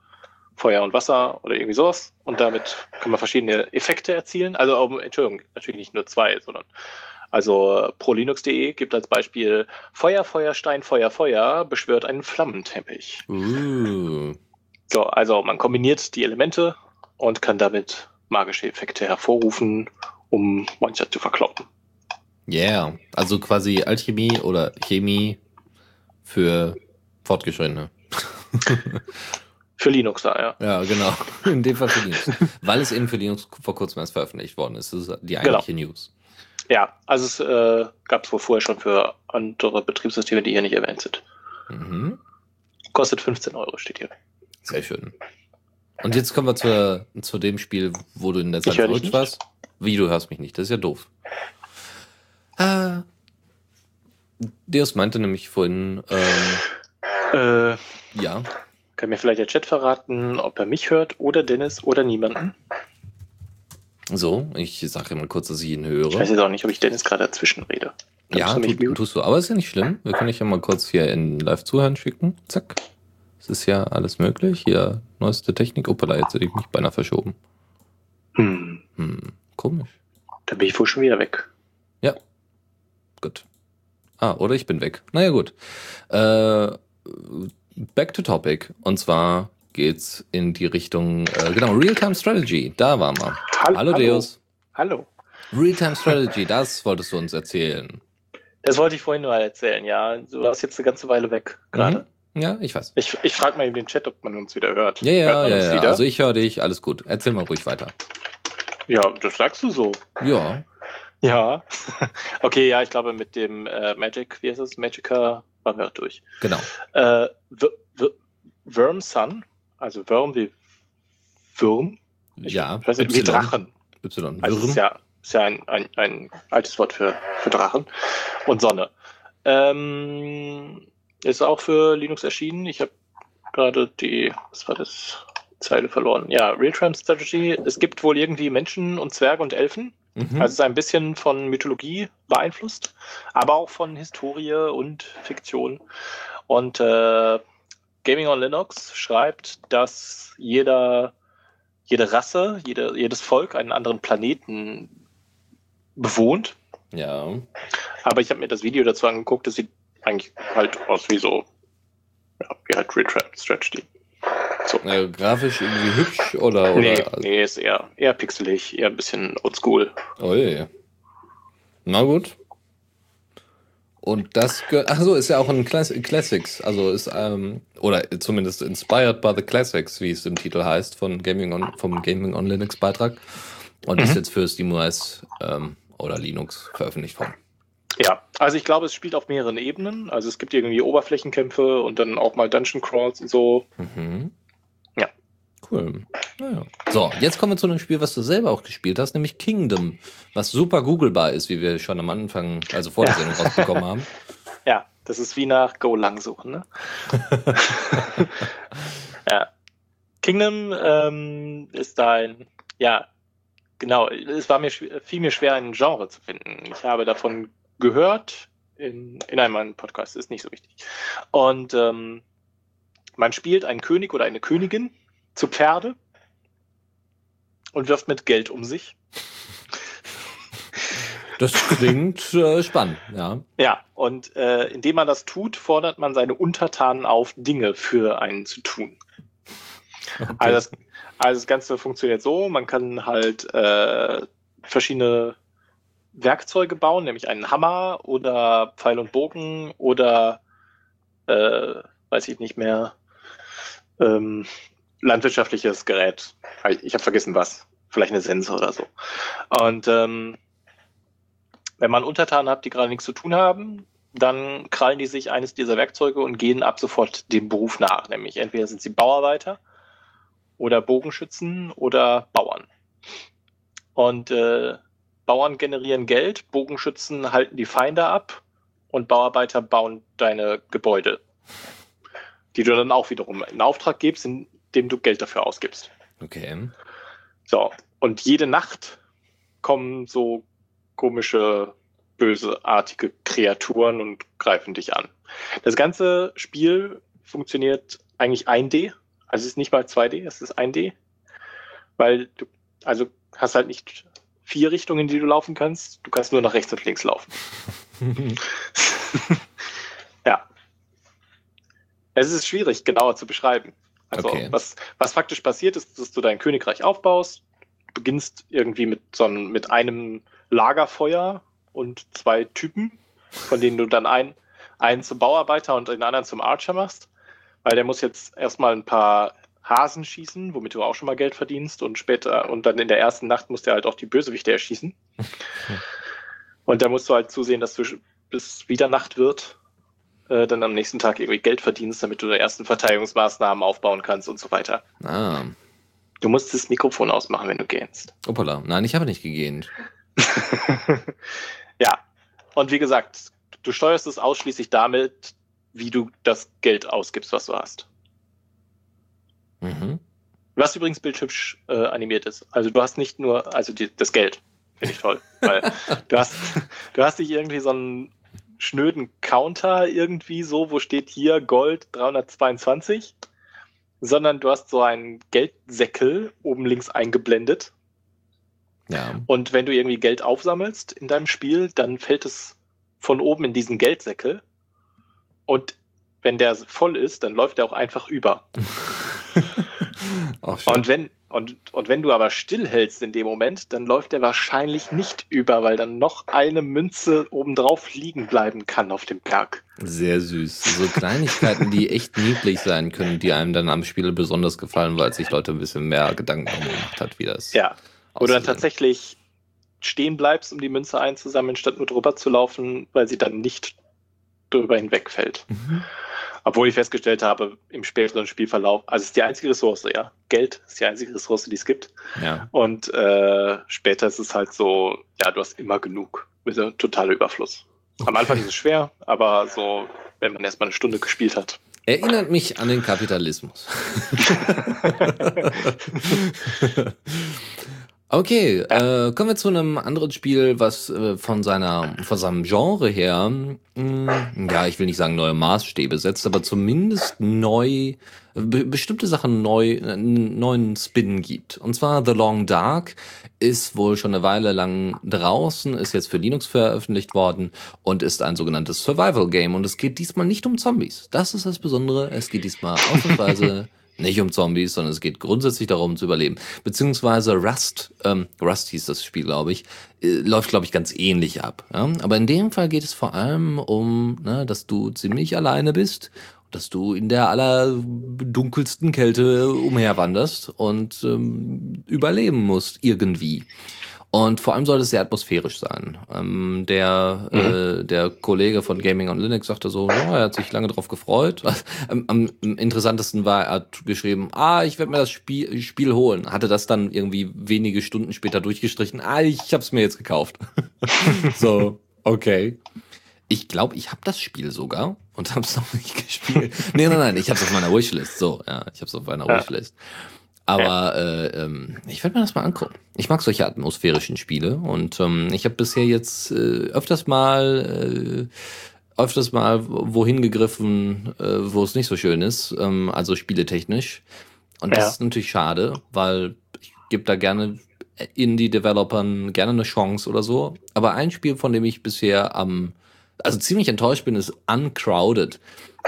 Feuer und Wasser oder irgendwie sowas. Und damit kann man verschiedene Effekte erzielen. Also, Entschuldigung, natürlich nicht nur zwei, sondern also prolinux.de gibt als Beispiel Feuer, Feuer, Stein, Feuer, Feuer beschwört einen Flammenteppich. Uh. So, also man kombiniert die Elemente und kann damit magische Effekte hervorrufen, um Monster zu verkloppen. Yeah, also quasi Alchemie oder Chemie für Fortgeschrittene. Für Linux da, ja. Ja, genau. In dem Fall für Linux. Weil es eben für Linux vor kurzem erst veröffentlicht worden ist. Das ist die eigentliche genau. News. Ja, also es äh, gab es wohl vorher schon für andere Betriebssysteme, die hier nicht erwähnt sind. Mhm. Kostet 15 Euro, steht hier. Sehr schön. Und jetzt kommen wir zu, zu dem Spiel, wo du in der Zeit verrückt warst. Wie, du hörst mich nicht, das ist ja doof. Äh, Deus meinte nämlich vorhin, ähm, äh, ja. Kann mir vielleicht der Chat verraten, ob er mich hört oder Dennis oder niemanden? So, ich sage mal kurz, dass ich ihn höre. Ich weiß jetzt auch nicht, ob ich Dennis gerade dazwischen rede. Dann ja, du tu, tust du, aber ist ja nicht schlimm. Wir können dich ja mal kurz hier in Live-Zuhören schicken. Zack. Es ist ja alles möglich. Hier, neueste Technik. Opala, jetzt hätte ich mich beinahe verschoben. Hm. Hm, komisch. Da bin ich wohl schon wieder weg. Ja. Gut. Ah, oder ich bin weg. Naja, gut. Äh, back to topic. Und zwar geht's in die Richtung, äh, genau, Real-Time Strategy. Da waren wir. Hallo, hallo Deus. Hallo. Real-Time Strategy, das wolltest du uns erzählen. Das wollte ich vorhin mal erzählen, ja. Du warst jetzt eine ganze Weile weg gerade. Mhm. Ja, ich weiß. Ich, ich frage mal in den Chat, ob man uns wieder hört. Ja, ja, ja, ja. Also ich höre dich, alles gut. Erzähl mal ruhig weiter. Ja, das sagst du so. Ja. Ja. okay, ja, ich glaube mit dem äh, Magic, wie heißt es? Magica waren wir auch durch. Genau. Äh, Worm Sun, also Worm wie Würm. Ich ja. Weiß nicht, wie Drachen. Y. Also ist ja, ist ja ein, ein, ein altes Wort für, für Drachen. Und Sonne. Ähm, ist auch für Linux erschienen. Ich habe gerade die, was war das? Zeile verloren. Ja, Real-Time Strategy. Es gibt wohl irgendwie Menschen und Zwerge und Elfen. Mhm. Also es ist ein bisschen von Mythologie beeinflusst, aber auch von Historie und Fiktion. Und äh, Gaming on Linux schreibt, dass jeder, jede Rasse, jede, jedes Volk einen anderen Planeten bewohnt. Ja. Aber ich habe mir das Video dazu angeguckt, das sieht eigentlich halt aus wie so, ja, wie halt Real-Time Strategy. So. Ja, grafisch irgendwie hübsch oder? Nee, oder? nee ist eher, eher pixelig, eher ein bisschen oldschool. Oh je. Na gut. Und das gehört, ach so, ist ja auch ein Class Classics, also ist, ähm, oder zumindest inspired by the Classics, wie es im Titel heißt, von Gaming on, vom Gaming on Linux Beitrag. Und mhm. ist jetzt für SteamOS ähm, oder Linux veröffentlicht worden. Ja, also ich glaube, es spielt auf mehreren Ebenen. Also es gibt irgendwie Oberflächenkämpfe und dann auch mal Dungeon Crawls und so. Mhm. Cool. Naja. So, jetzt kommen wir zu einem Spiel, was du selber auch gespielt hast, nämlich Kingdom, was super googlebar ist, wie wir schon am Anfang, also vor der Sendung rausbekommen haben. Ja, das ist wie nach Go lang suchen, ne? ja. Kingdom ähm, ist ein, ja, genau, es war mir fiel mir schwer, ein Genre zu finden. Ich habe davon gehört in, in einem Podcast, ist nicht so wichtig. Und ähm, man spielt einen König oder eine Königin zu Pferde und wirft mit Geld um sich. Das klingt äh, spannend, ja. Ja, und äh, indem man das tut, fordert man seine Untertanen auf, Dinge für einen zu tun. Okay. Also, das, also das Ganze funktioniert so, man kann halt äh, verschiedene Werkzeuge bauen, nämlich einen Hammer oder Pfeil und Bogen oder äh, weiß ich nicht mehr, ähm, landwirtschaftliches Gerät. Ich habe vergessen was. Vielleicht eine Sense oder so. Und ähm, wenn man Untertanen hat, die gerade nichts zu tun haben, dann krallen die sich eines dieser Werkzeuge und gehen ab sofort dem Beruf nach. Nämlich entweder sind sie Bauarbeiter oder Bogenschützen oder Bauern. Und äh, Bauern generieren Geld, Bogenschützen halten die Feinde ab und Bauarbeiter bauen deine Gebäude, die du dann auch wiederum in Auftrag gibst, dem du Geld dafür ausgibst. Okay. So, und jede Nacht kommen so komische, böseartige Kreaturen und greifen dich an. Das ganze Spiel funktioniert eigentlich 1D, also es ist nicht mal 2D, es ist 1D, weil du, also hast halt nicht vier Richtungen, in die du laufen kannst, du kannst nur nach rechts und links laufen. ja. Es ist schwierig, genauer zu beschreiben. Also okay. was, was faktisch passiert ist, dass du dein Königreich aufbaust, beginnst irgendwie mit so einem, mit einem Lagerfeuer und zwei Typen, von denen du dann einen, einen zum Bauarbeiter und den anderen zum Archer machst, weil der muss jetzt erstmal ein paar Hasen schießen, womit du auch schon mal Geld verdienst und später und dann in der ersten Nacht musst du halt auch die Bösewichte erschießen. und da musst du halt zusehen, dass du bis wieder Nacht wird äh, dann am nächsten Tag irgendwie Geld verdienst, damit du die ersten Verteidigungsmaßnahmen aufbauen kannst und so weiter. Ah. Du musst das Mikrofon ausmachen, wenn du gähnst. Opala. Nein, ich habe nicht gegähnt. ja. Und wie gesagt, du steuerst es ausschließlich damit, wie du das Geld ausgibst, was du hast. Mhm. Was übrigens bildhübsch äh, animiert ist. Also du hast nicht nur, also die, das Geld, finde ich toll. weil du hast, du hast nicht irgendwie so ein schnöden Counter irgendwie so, wo steht hier Gold 322, sondern du hast so einen Geldsäckel oben links eingeblendet. Ja. Und wenn du irgendwie Geld aufsammelst in deinem Spiel, dann fällt es von oben in diesen Geldsäckel. Und wenn der voll ist, dann läuft er auch einfach über. und wenn und, und wenn du aber stillhältst in dem Moment, dann läuft er wahrscheinlich nicht über, weil dann noch eine Münze obendrauf liegen bleiben kann auf dem Berg. Sehr süß. So Kleinigkeiten, die echt niedlich sein können, die einem dann am Spiel besonders gefallen, weil sich Leute ein bisschen mehr Gedanken gemacht hat, wie das. Ja. Oder dann tatsächlich stehen bleibst, um die Münze einzusammeln, statt nur drüber zu laufen, weil sie dann nicht drüber hinwegfällt. Mhm. Obwohl ich festgestellt habe, im späteren Spielverlauf, also es ist die einzige Ressource, ja. Geld ist die einzige Ressource, die es gibt. Ja. Und äh, später ist es halt so, ja, du hast immer genug. Mit einem totaler Überfluss. Am Anfang ist es schwer, aber so, wenn man erstmal eine Stunde gespielt hat. Erinnert mich an den Kapitalismus. Okay, äh, kommen wir zu einem anderen Spiel, was äh, von seiner von seinem Genre her, mh, hm, ja, ich will nicht sagen neue Maßstäbe setzt, aber zumindest neu be bestimmte Sachen neu äh, neuen Spin gibt. Und zwar The Long Dark ist wohl schon eine Weile lang draußen, ist jetzt für Linux veröffentlicht worden und ist ein sogenanntes Survival Game und es geht diesmal nicht um Zombies. Das ist das Besondere, es geht diesmal ausnahmsweise nicht um Zombies, sondern es geht grundsätzlich darum zu überleben. Beziehungsweise Rust, ähm, Rust hieß das Spiel, glaube ich, äh, läuft, glaube ich, ganz ähnlich ab. Ja? Aber in dem Fall geht es vor allem um, ne, dass du ziemlich alleine bist, dass du in der allerdunkelsten Kälte umherwanderst und ähm, überleben musst irgendwie. Und vor allem soll es sehr atmosphärisch sein. Ähm, der, mhm. äh, der Kollege von Gaming on Linux sagte so, ja, er hat sich lange darauf gefreut. am, am interessantesten war, er hat geschrieben, ah, ich werde mir das Spiel, Spiel holen. Hatte das dann irgendwie wenige Stunden später durchgestrichen. Ah, ich hab's mir jetzt gekauft. so, okay. Ich glaube, ich habe das Spiel sogar und habe es noch nicht gespielt. nee, nein, nein, ich habe es auf meiner Wishlist. So, ja, ich habe es auf meiner ja. Wishlist. Aber äh, ähm, ich werde mir das mal angucken. Ich mag solche atmosphärischen Spiele und ähm, ich habe bisher jetzt äh, öfters mal äh, öfters mal wohin gegriffen, äh, wo es nicht so schön ist, ähm, also spieletechnisch. Und das ja. ist natürlich schade, weil ich gebe da gerne Indie-Developern gerne eine Chance oder so. Aber ein Spiel, von dem ich bisher am, also ziemlich enttäuscht bin, ist Uncrowded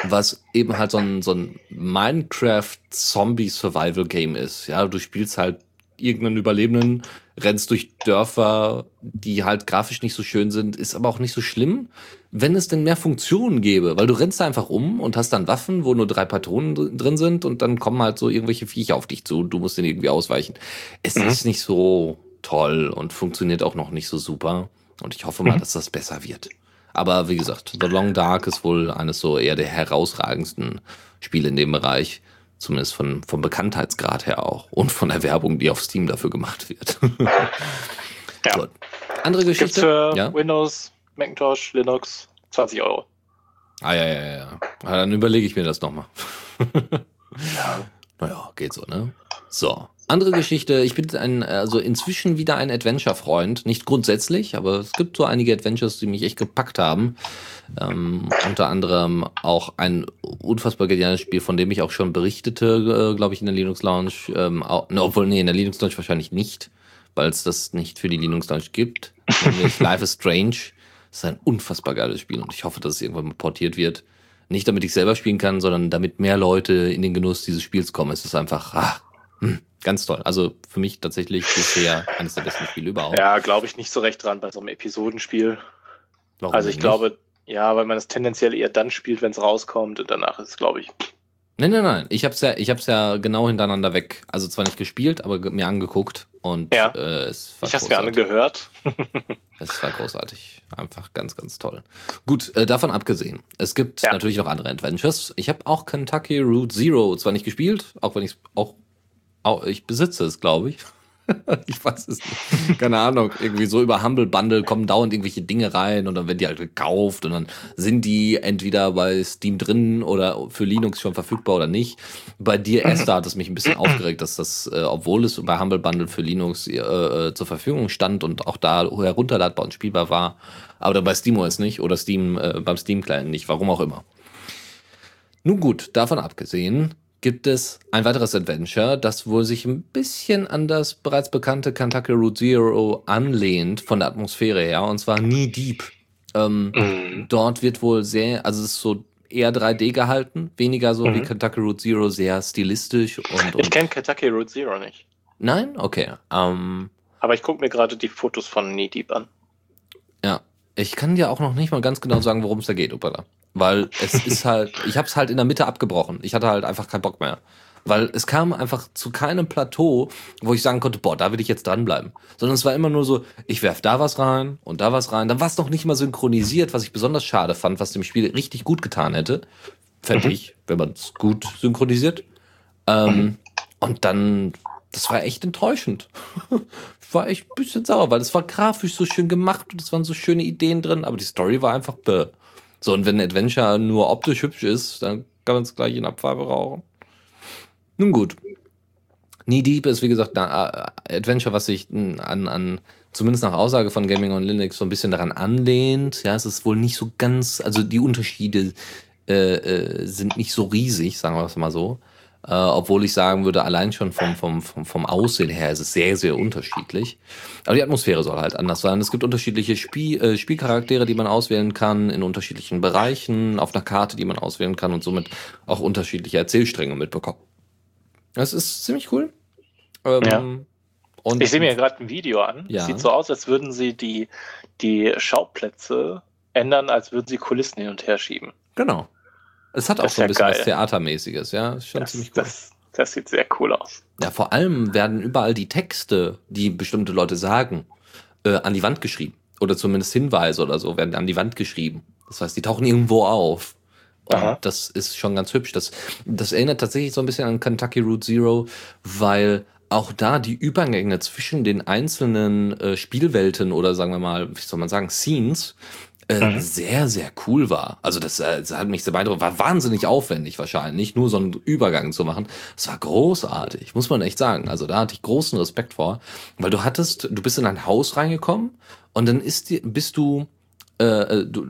was eben halt so ein, so ein Minecraft-Zombie-Survival-Game ist. Ja, du spielst halt irgendeinen Überlebenden, rennst durch Dörfer, die halt grafisch nicht so schön sind, ist aber auch nicht so schlimm, wenn es denn mehr Funktionen gäbe, weil du rennst da einfach um und hast dann Waffen, wo nur drei Patronen drin sind und dann kommen halt so irgendwelche Viecher auf dich zu, du musst denen irgendwie ausweichen. Es mhm. ist nicht so toll und funktioniert auch noch nicht so super und ich hoffe mal, mhm. dass das besser wird. Aber wie gesagt, The Long Dark ist wohl eines so eher der herausragendsten Spiele in dem Bereich. Zumindest von, vom Bekanntheitsgrad her auch. Und von der Werbung, die auf Steam dafür gemacht wird. ja. So. Andere Geschichte. Gibt's für ja? Windows, Macintosh, Linux 20 Euro. Ah, ja, ja, ja. dann überlege ich mir das nochmal. ja. Naja, geht so, ne? So. Andere Geschichte, ich bin ein, also inzwischen wieder ein Adventure-Freund. Nicht grundsätzlich, aber es gibt so einige Adventures, die mich echt gepackt haben. Ähm, unter anderem auch ein unfassbar geniales Spiel, von dem ich auch schon berichtete, äh, glaube ich, in der Linux Lounge. Ähm, auch, ne, obwohl, nee, in der Linux Lounge wahrscheinlich nicht, weil es das nicht für die Linux Lounge gibt. Nämlich Life is Strange. Das ist ein unfassbar geiles Spiel und ich hoffe, dass es irgendwann mal portiert wird. Nicht damit ich selber spielen kann, sondern damit mehr Leute in den Genuss dieses Spiels kommen. Es ist einfach, ah, hm, Ganz toll. Also für mich tatsächlich bisher eines der besten Spiele überhaupt. Ja, glaube ich nicht so recht dran bei so einem Episodenspiel. Warum also ich nicht? glaube, ja, weil man es tendenziell eher dann spielt, wenn es rauskommt und danach ist es, glaube ich. Nein, nein, nein. Ich habe es ja, ich hab's ja genau hintereinander weg. Also zwar nicht gespielt, aber mir angeguckt und ja. äh, es war Ich habe es mir angehört. es war großartig. Einfach ganz, ganz toll. Gut, äh, davon abgesehen. Es gibt ja. natürlich noch andere Adventures. Ich habe auch Kentucky Route Zero zwar nicht gespielt, auch wenn ich es auch ich besitze es, glaube ich. ich weiß es nicht. Keine Ahnung. Irgendwie so über Humble Bundle kommen dauernd irgendwelche Dinge rein und dann werden die halt gekauft und dann sind die entweder bei Steam drin oder für Linux schon verfügbar oder nicht. Bei dir, Esther, hat es mich ein bisschen aufgeregt, dass das, äh, obwohl es bei Humble Bundle für Linux äh, äh, zur Verfügung stand und auch da herunterladbar und spielbar war, aber dann bei SteamOS nicht oder Steam, äh, beim Steam-Client nicht, warum auch immer. Nun gut, davon abgesehen, gibt es ein weiteres Adventure, das wohl sich ein bisschen an das bereits bekannte Kentucky Route Zero anlehnt von der Atmosphäre her, und zwar Knee Deep. Ähm, mhm. Dort wird wohl sehr, also es ist so eher 3D gehalten, weniger so mhm. wie Kentucky Route Zero, sehr stilistisch und. und ich kenne Kentucky Route Zero nicht. Nein? Okay. Um, Aber ich gucke mir gerade die Fotos von Knee Deep an. Ja. Ich kann dir auch noch nicht mal ganz genau sagen, worum es da geht, Opala. Weil es ist halt, ich habe es halt in der Mitte abgebrochen. Ich hatte halt einfach keinen Bock mehr. Weil es kam einfach zu keinem Plateau, wo ich sagen konnte, boah, da will ich jetzt dranbleiben. Sondern es war immer nur so, ich werf da was rein und da was rein. Dann war es noch nicht mal synchronisiert, was ich besonders schade fand, was dem Spiel richtig gut getan hätte. Fände mhm. ich, wenn man es gut synchronisiert. Ähm, mhm. Und dann, das war echt enttäuschend. ich war echt ein bisschen sauer, weil es war grafisch so schön gemacht und es waren so schöne Ideen drin, aber die Story war einfach bäh. So, und wenn Adventure nur optisch hübsch ist, dann kann man es gleich in Abfarbe rauchen. Nun gut. Knee Deep ist, wie gesagt, ein äh, Adventure, was sich an, an, zumindest nach Aussage von Gaming on Linux, so ein bisschen daran anlehnt. Ja, es ist wohl nicht so ganz, also die Unterschiede äh, äh, sind nicht so riesig, sagen wir es mal so. Äh, obwohl ich sagen würde, allein schon vom, vom, vom, vom Aussehen her ist es sehr, sehr unterschiedlich. Aber die Atmosphäre soll halt anders sein. Es gibt unterschiedliche Spiel, äh, Spielcharaktere, die man auswählen kann, in unterschiedlichen Bereichen, auf einer Karte, die man auswählen kann und somit auch unterschiedliche Erzählstränge mitbekommen. Das ist ziemlich cool. Ähm, ja. Und ich sehe mir gerade ein Video an. Ja. Sieht so aus, als würden sie die, die Schauplätze ändern, als würden sie Kulissen hin und her schieben. Genau. Es hat auch so ein bisschen geil. was Theatermäßiges, ja. Ist schon das, ziemlich cool. Das, das sieht sehr cool aus. Ja, vor allem werden überall die Texte, die bestimmte Leute sagen, äh, an die Wand geschrieben. Oder zumindest Hinweise oder so werden an die Wand geschrieben. Das heißt, die tauchen irgendwo auf. Und das ist schon ganz hübsch. Das, das erinnert tatsächlich so ein bisschen an Kentucky Route Zero, weil auch da die Übergänge zwischen den einzelnen äh, Spielwelten oder sagen wir mal, wie soll man sagen, Scenes äh, mhm. sehr, sehr cool war. Also das, äh, das hat mich sehr beeindruckt. War wahnsinnig aufwendig wahrscheinlich, nicht nur so einen Übergang zu machen. Es war großartig, muss man echt sagen. Also da hatte ich großen Respekt vor, weil du hattest, du bist in ein Haus reingekommen und dann ist die, bist du, äh, äh du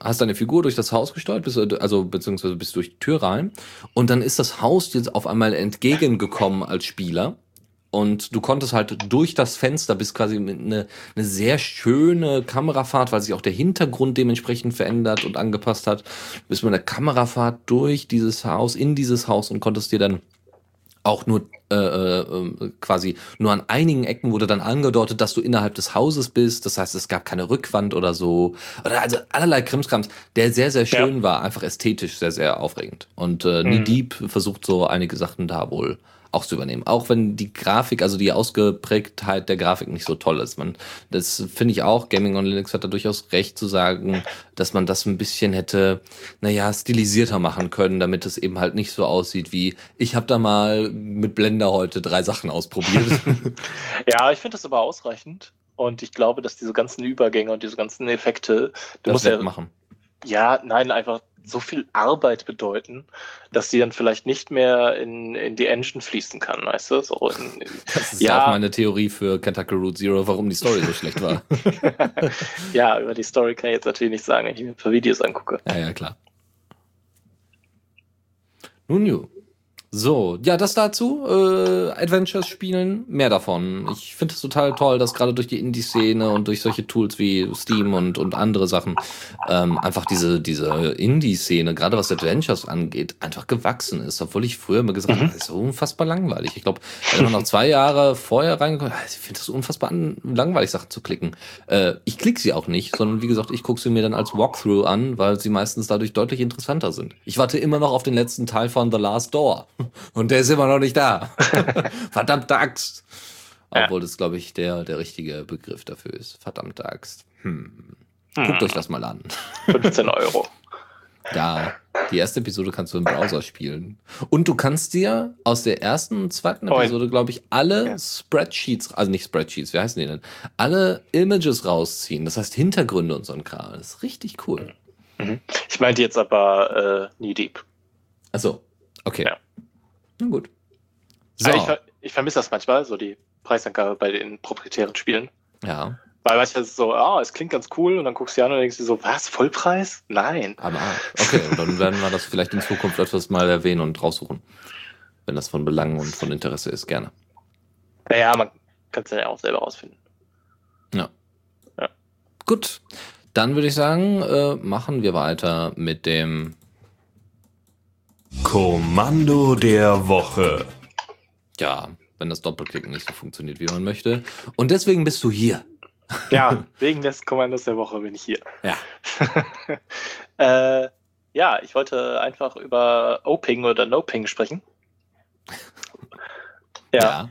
hast deine Figur durch das Haus gesteuert, bist, also beziehungsweise bist durch die Tür rein und dann ist das Haus dir auf einmal entgegengekommen als Spieler und du konntest halt durch das Fenster bis quasi eine, eine sehr schöne Kamerafahrt, weil sich auch der Hintergrund dementsprechend verändert und angepasst hat, bist mit einer Kamerafahrt durch dieses Haus, in dieses Haus und konntest dir dann auch nur äh, äh, quasi nur an einigen Ecken wurde dann angedeutet, dass du innerhalb des Hauses bist. Das heißt, es gab keine Rückwand oder so. Oder also allerlei Krimskrams, der sehr, sehr schön ja. war, einfach ästhetisch sehr, sehr aufregend. Und äh, mhm. Deep versucht so einige Sachen da wohl auch zu übernehmen. Auch wenn die Grafik, also die Ausgeprägtheit der Grafik nicht so toll ist. Man, das finde ich auch, Gaming on Linux hat da durchaus recht zu sagen, dass man das ein bisschen hätte, naja, stilisierter machen können, damit es eben halt nicht so aussieht wie, ich habe da mal mit Blender heute drei Sachen ausprobiert. ja, ich finde das aber ausreichend. Und ich glaube, dass diese ganzen Übergänge und diese ganzen Effekte, du das musst ja machen. Ja, nein, einfach so viel Arbeit bedeuten, dass die dann vielleicht nicht mehr in, in die Engine fließen kann, weißt du? So in, das ist ja auch meine Theorie für Kentucky Route Zero, warum die Story so schlecht war. ja, über die Story kann ich jetzt natürlich nicht sagen, wenn ich mir ein paar Videos angucke. Ja, ja, klar. Nun, jo. So, ja, das dazu. Äh, Adventures spielen, mehr davon. Ich finde es total toll, dass gerade durch die Indie-Szene und durch solche Tools wie Steam und, und andere Sachen ähm, einfach diese, diese Indie-Szene, gerade was Adventures angeht, einfach gewachsen ist. Obwohl ich früher immer gesagt mhm. habe, das ist unfassbar langweilig. Ich glaube, wenn man noch zwei Jahre vorher reingekommen ich finde es unfassbar langweilig, Sachen zu klicken. Äh, ich klicke sie auch nicht, sondern wie gesagt, ich gucke sie mir dann als Walkthrough an, weil sie meistens dadurch deutlich interessanter sind. Ich warte immer noch auf den letzten Teil von The Last Door. Und der ist immer noch nicht da. Verdammte Axt. Obwohl ja. das, glaube ich, der, der richtige Begriff dafür ist. Verdammte Axt. Hm. Guckt hm. euch das mal an. 15 Euro. Ja, die erste Episode kannst du im Browser spielen. Und du kannst dir aus der ersten und zweiten Episode, glaube ich, alle ja. Spreadsheets, also nicht Spreadsheets, wie heißen die denn? Alle Images rausziehen. Das heißt Hintergründe und so ein Kram. Das ist richtig cool. Mhm. Ich meinte jetzt aber äh, Knee Deep. Achso, okay. Ja. Na gut. So. ich, ich vermisse das manchmal, so die Preisangabe bei den proprietären Spielen. Ja. Weil manchmal ist es so, ah, es klingt ganz cool und dann guckst du an und denkst dir so, was, Vollpreis? Nein. Aber, okay, und dann werden wir das vielleicht in Zukunft etwas mal erwähnen und raussuchen. Wenn das von Belang und von Interesse ist, gerne. Naja, man kann es ja auch selber rausfinden. Ja. ja. Gut, dann würde ich sagen, äh, machen wir weiter mit dem Kommando der Woche. Ja, wenn das Doppelklicken nicht so funktioniert, wie man möchte. Und deswegen bist du hier. Ja, wegen des Kommandos der Woche bin ich hier. Ja. äh, ja, ich wollte einfach über O-Ping oder No-Ping sprechen. Ja. ja.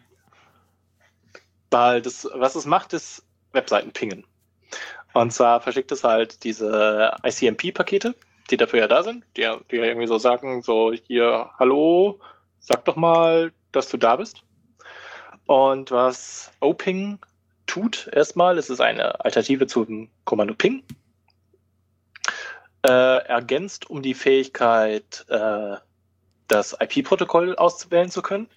Weil das, was es macht, ist Webseiten pingen. Und zwar verschickt es halt diese ICMP-Pakete, die dafür ja da sind, die, die ja irgendwie so sagen, so hier, hallo, sag doch mal, dass du da bist. Und was O-Ping tut erstmal, ist es eine Alternative zum Kommando Ping. Äh, ergänzt um die Fähigkeit, äh, das IP-Protokoll auswählen zu können.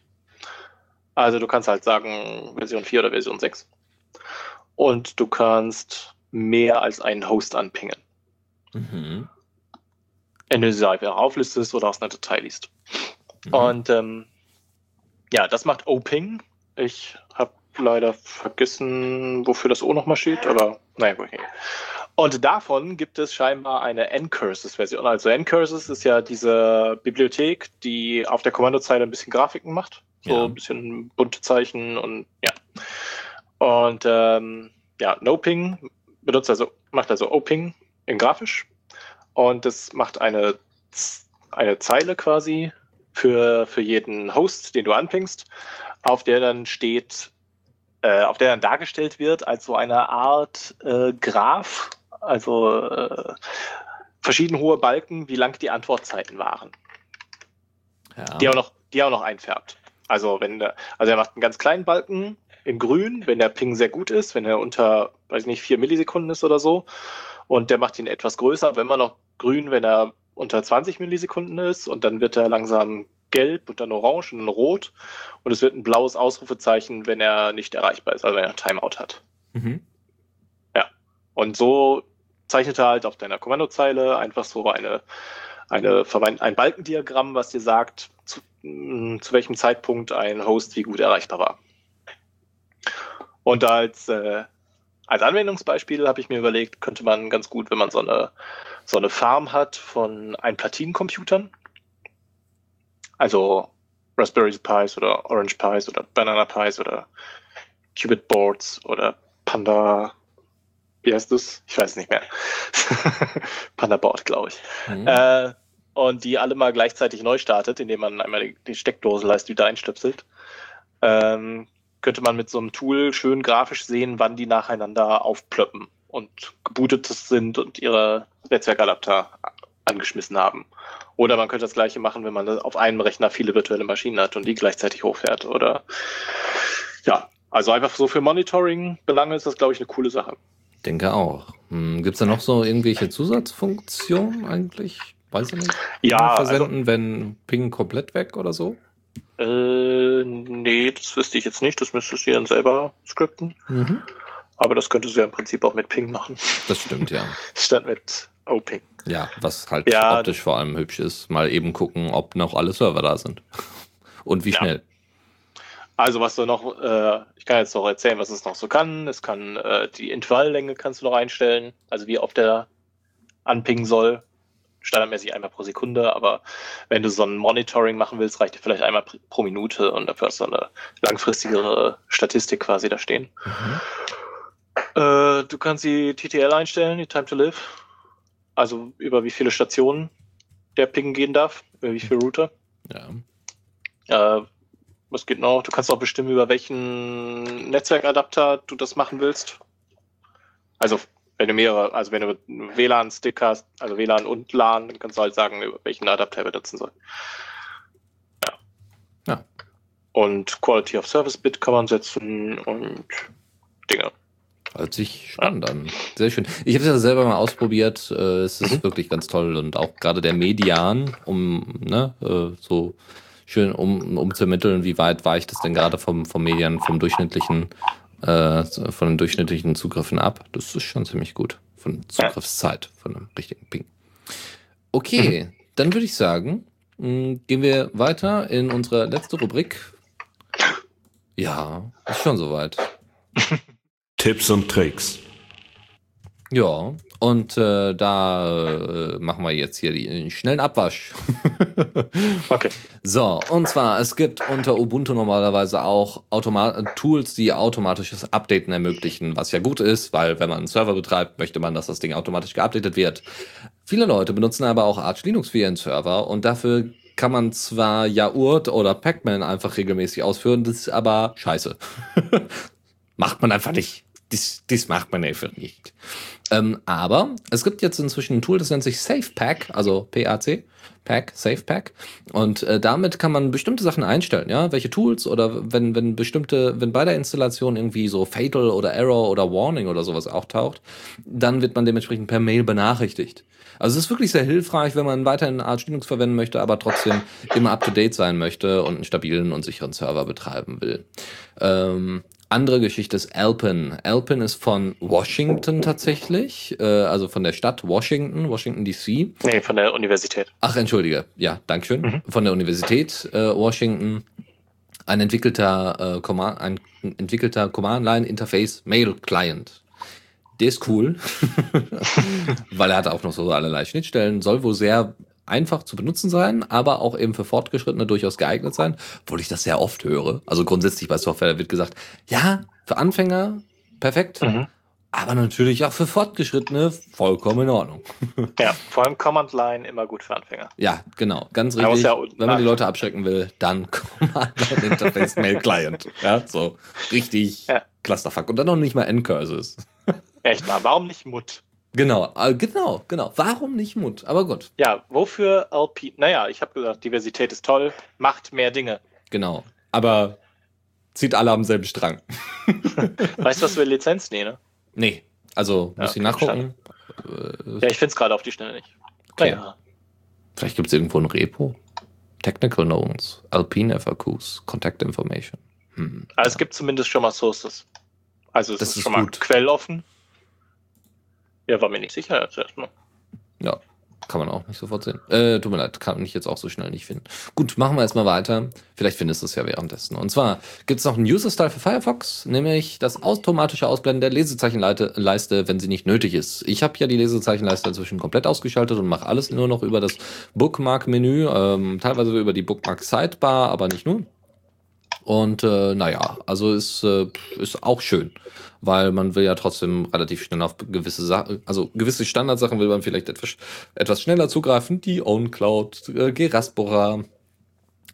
Also du kannst halt sagen Version 4 oder Version 6. Und du kannst mehr als einen Host anpingen. Mhm. Einfach auflistest oder aus einer Datei liest. Mhm. Und ähm, ja, das macht O-Ping. Ich habe leider vergessen, wofür das O nochmal steht, aber naja, okay. Und davon gibt es scheinbar eine N-Curses-Version. Also N-Curses ist ja diese Bibliothek, die auf der Kommandozeile ein bisschen Grafiken macht. So ja. ein bisschen bunte Zeichen und ja. Und ähm, ja, NoPing benutzt also, macht also O-Ping in grafisch und das macht eine, eine Zeile quasi für, für jeden Host, den du anpingst, auf der dann steht, äh, auf der dann dargestellt wird als so eine Art äh, Graph, also äh, verschieden hohe Balken, wie lang die Antwortzeiten waren. Ja. Die, auch noch, die auch noch einfärbt. Also wenn der, also er macht einen ganz kleinen Balken in grün, wenn der Ping sehr gut ist, wenn er unter, weiß ich nicht, vier Millisekunden ist oder so. Und der macht ihn etwas größer, wenn man noch grün, wenn er unter 20 Millisekunden ist und dann wird er langsam gelb und dann orange und dann rot und es wird ein blaues Ausrufezeichen, wenn er nicht erreichbar ist, also wenn er Timeout hat. Mhm. Ja. Und so zeichnet er halt auf deiner Kommandozeile einfach so eine, eine, ein Balkendiagramm, was dir sagt, zu, mh, zu welchem Zeitpunkt ein Host wie gut erreichbar war. Und als, äh, als Anwendungsbeispiel habe ich mir überlegt, könnte man ganz gut, wenn man so eine, so eine Farm hat von ein Platinencomputern, also Raspberry Pis oder Orange Pis oder Banana Pis oder Qubit Boards oder Panda, wie heißt das? Ich weiß nicht mehr. Panda Board, glaube ich. Mhm. Äh, und die alle mal gleichzeitig neu startet, indem man einmal die, die Steckdosenleiste wieder einstöpselt, ähm, könnte man mit so einem Tool schön grafisch sehen, wann die nacheinander aufplöppen und gebootet sind und ihre Netzwerkadapter angeschmissen haben. Oder man könnte das gleiche machen, wenn man auf einem Rechner viele virtuelle Maschinen hat und die gleichzeitig hochfährt. Oder ja, also einfach so für Monitoring-Belange ist das, glaube ich, eine coole Sache. Denke auch. Hm, Gibt es da noch so irgendwelche Zusatzfunktionen eigentlich? Weiß ich nicht. Ja. Versenden, also, wenn Ping komplett weg oder so? Äh, nee, das wüsste ich jetzt nicht. Das müsstest du dann selber skripten. Mhm. Aber das könntest du ja im Prinzip auch mit Ping machen. Das stimmt, ja. Statt mit O-Ping. Ja, was halt ja, optisch vor allem hübsch ist. Mal eben gucken, ob noch alle Server da sind. Und wie ja. schnell. Also was du noch, äh, ich kann jetzt noch erzählen, was es noch so kann. Es kann äh, die Intervalllänge kannst du noch einstellen, also wie oft der anpingen soll standardmäßig einmal pro Sekunde, aber wenn du so ein Monitoring machen willst, reicht dir vielleicht einmal pro Minute und dafür hast du eine langfristigere Statistik quasi da stehen. Mhm. Äh, du kannst die TTL einstellen, die Time to Live, also über wie viele Stationen der Ping gehen darf, über wie viele Router. Ja. Äh, was geht noch? Du kannst auch bestimmen, über welchen Netzwerkadapter du das machen willst. Also wenn du mehrere, also wenn du WLAN-Stick hast, also WLAN und LAN, dann kannst du halt sagen, welchen Adapter er benutzen soll. Ja. ja. Und Quality of Service Bit kann man setzen und Dinge. Hört sich spannend an. Sehr schön. Ich habe es ja selber mal ausprobiert. Äh, es ist mhm. wirklich ganz toll und auch gerade der Median, um ne, äh, so schön um, um zu ermitteln, wie weit weicht es denn gerade vom, vom Median, vom durchschnittlichen äh, von den durchschnittlichen Zugriffen ab. Das ist schon ziemlich gut. Von Zugriffszeit, von einem richtigen Ping. Okay, mhm. dann würde ich sagen, mh, hm, gehen wir weiter in unsere letzte Rubrik. Ja, ist schon soweit. Tipps und Tricks. Ja, und äh, da äh, machen wir jetzt hier den schnellen Abwasch. okay. So, und zwar, es gibt unter Ubuntu normalerweise auch Automa Tools, die automatisches Updaten ermöglichen, was ja gut ist, weil wenn man einen Server betreibt, möchte man, dass das Ding automatisch geupdatet wird. Viele Leute benutzen aber auch Arch Linux für ihren Server und dafür kann man zwar Yaurt oder Pacman einfach regelmäßig ausführen, das ist aber scheiße. Macht man einfach nicht. Das, das macht man einfach nicht. Ähm, aber es gibt jetzt inzwischen ein Tool, das nennt sich SafePack, also PAC. Pack, SafePack. Und äh, damit kann man bestimmte Sachen einstellen, ja, welche Tools oder wenn, wenn bestimmte, wenn bei der Installation irgendwie so Fatal oder Error oder Warning oder sowas auftaucht, dann wird man dementsprechend per Mail benachrichtigt. Also es ist wirklich sehr hilfreich, wenn man weiterhin Arch Linux verwenden möchte, aber trotzdem immer up to date sein möchte und einen stabilen und sicheren Server betreiben will. Ähm, andere Geschichte ist Alpin. Alpin ist von Washington tatsächlich, äh, also von der Stadt Washington, Washington DC. Nee, von der Universität. Ach, entschuldige. Ja, Dankeschön. Mhm. Von der Universität äh, Washington. Ein entwickelter, äh, Command, ein entwickelter Command-Line-Interface Mail Client. Der ist cool, weil er hat auch noch so allerlei Schnittstellen, soll wohl sehr einfach zu benutzen sein, aber auch eben für Fortgeschrittene durchaus geeignet sein, obwohl ich das sehr oft höre. Also grundsätzlich bei Software wird gesagt, ja, für Anfänger perfekt, mhm. aber natürlich auch für Fortgeschrittene vollkommen in Ordnung. Ja, vor allem Command Line immer gut für Anfänger. Ja, genau, ganz richtig. Ja Wenn man die Leute abschrecken will, dann Command Line Interface Mail Client. Ja, so richtig ja. Clusterfuck. Und dann noch nicht mal N-Curses. Echt mal, warum nicht Mut? Genau, äh, genau, genau. Warum nicht Mut? Aber gut. Ja, wofür LP? Naja, ich habe gesagt, Diversität ist toll, macht mehr Dinge. Genau. Aber zieht alle am selben Strang. weißt du, was für Lizenz? Nee, ne? Nee. Also, muss ja, ich nachgucken? Ja, ich finde es gerade auf die Schnelle nicht. Okay. Naja. Vielleicht gibt es irgendwo ein Repo. Technical Notes, Alpine FAQs, Contact Information. Hm, also ja. es gibt zumindest schon mal Sources. Also es das ist, ist schon gut. mal quelloffen. Ja, war mir nicht sicher zuerst mal. Ja, kann man auch nicht sofort sehen. Äh, tut mir leid, kann ich jetzt auch so schnell nicht finden. Gut, machen wir erstmal weiter. Vielleicht findest du es ja währenddessen. Und zwar gibt es noch einen User-Style für Firefox, nämlich das automatische Ausblenden der Lesezeichenleiste, wenn sie nicht nötig ist. Ich habe ja die Lesezeichenleiste inzwischen komplett ausgeschaltet und mache alles nur noch über das Bookmark-Menü, ähm, teilweise über die Bookmark-Sidebar, aber nicht nur. Und äh, naja, also ist, äh, ist auch schön weil man will ja trotzdem relativ schnell auf gewisse Sachen, also gewisse Standardsachen will man vielleicht etwas, etwas schneller zugreifen, die OwnCloud, äh, Geraspora,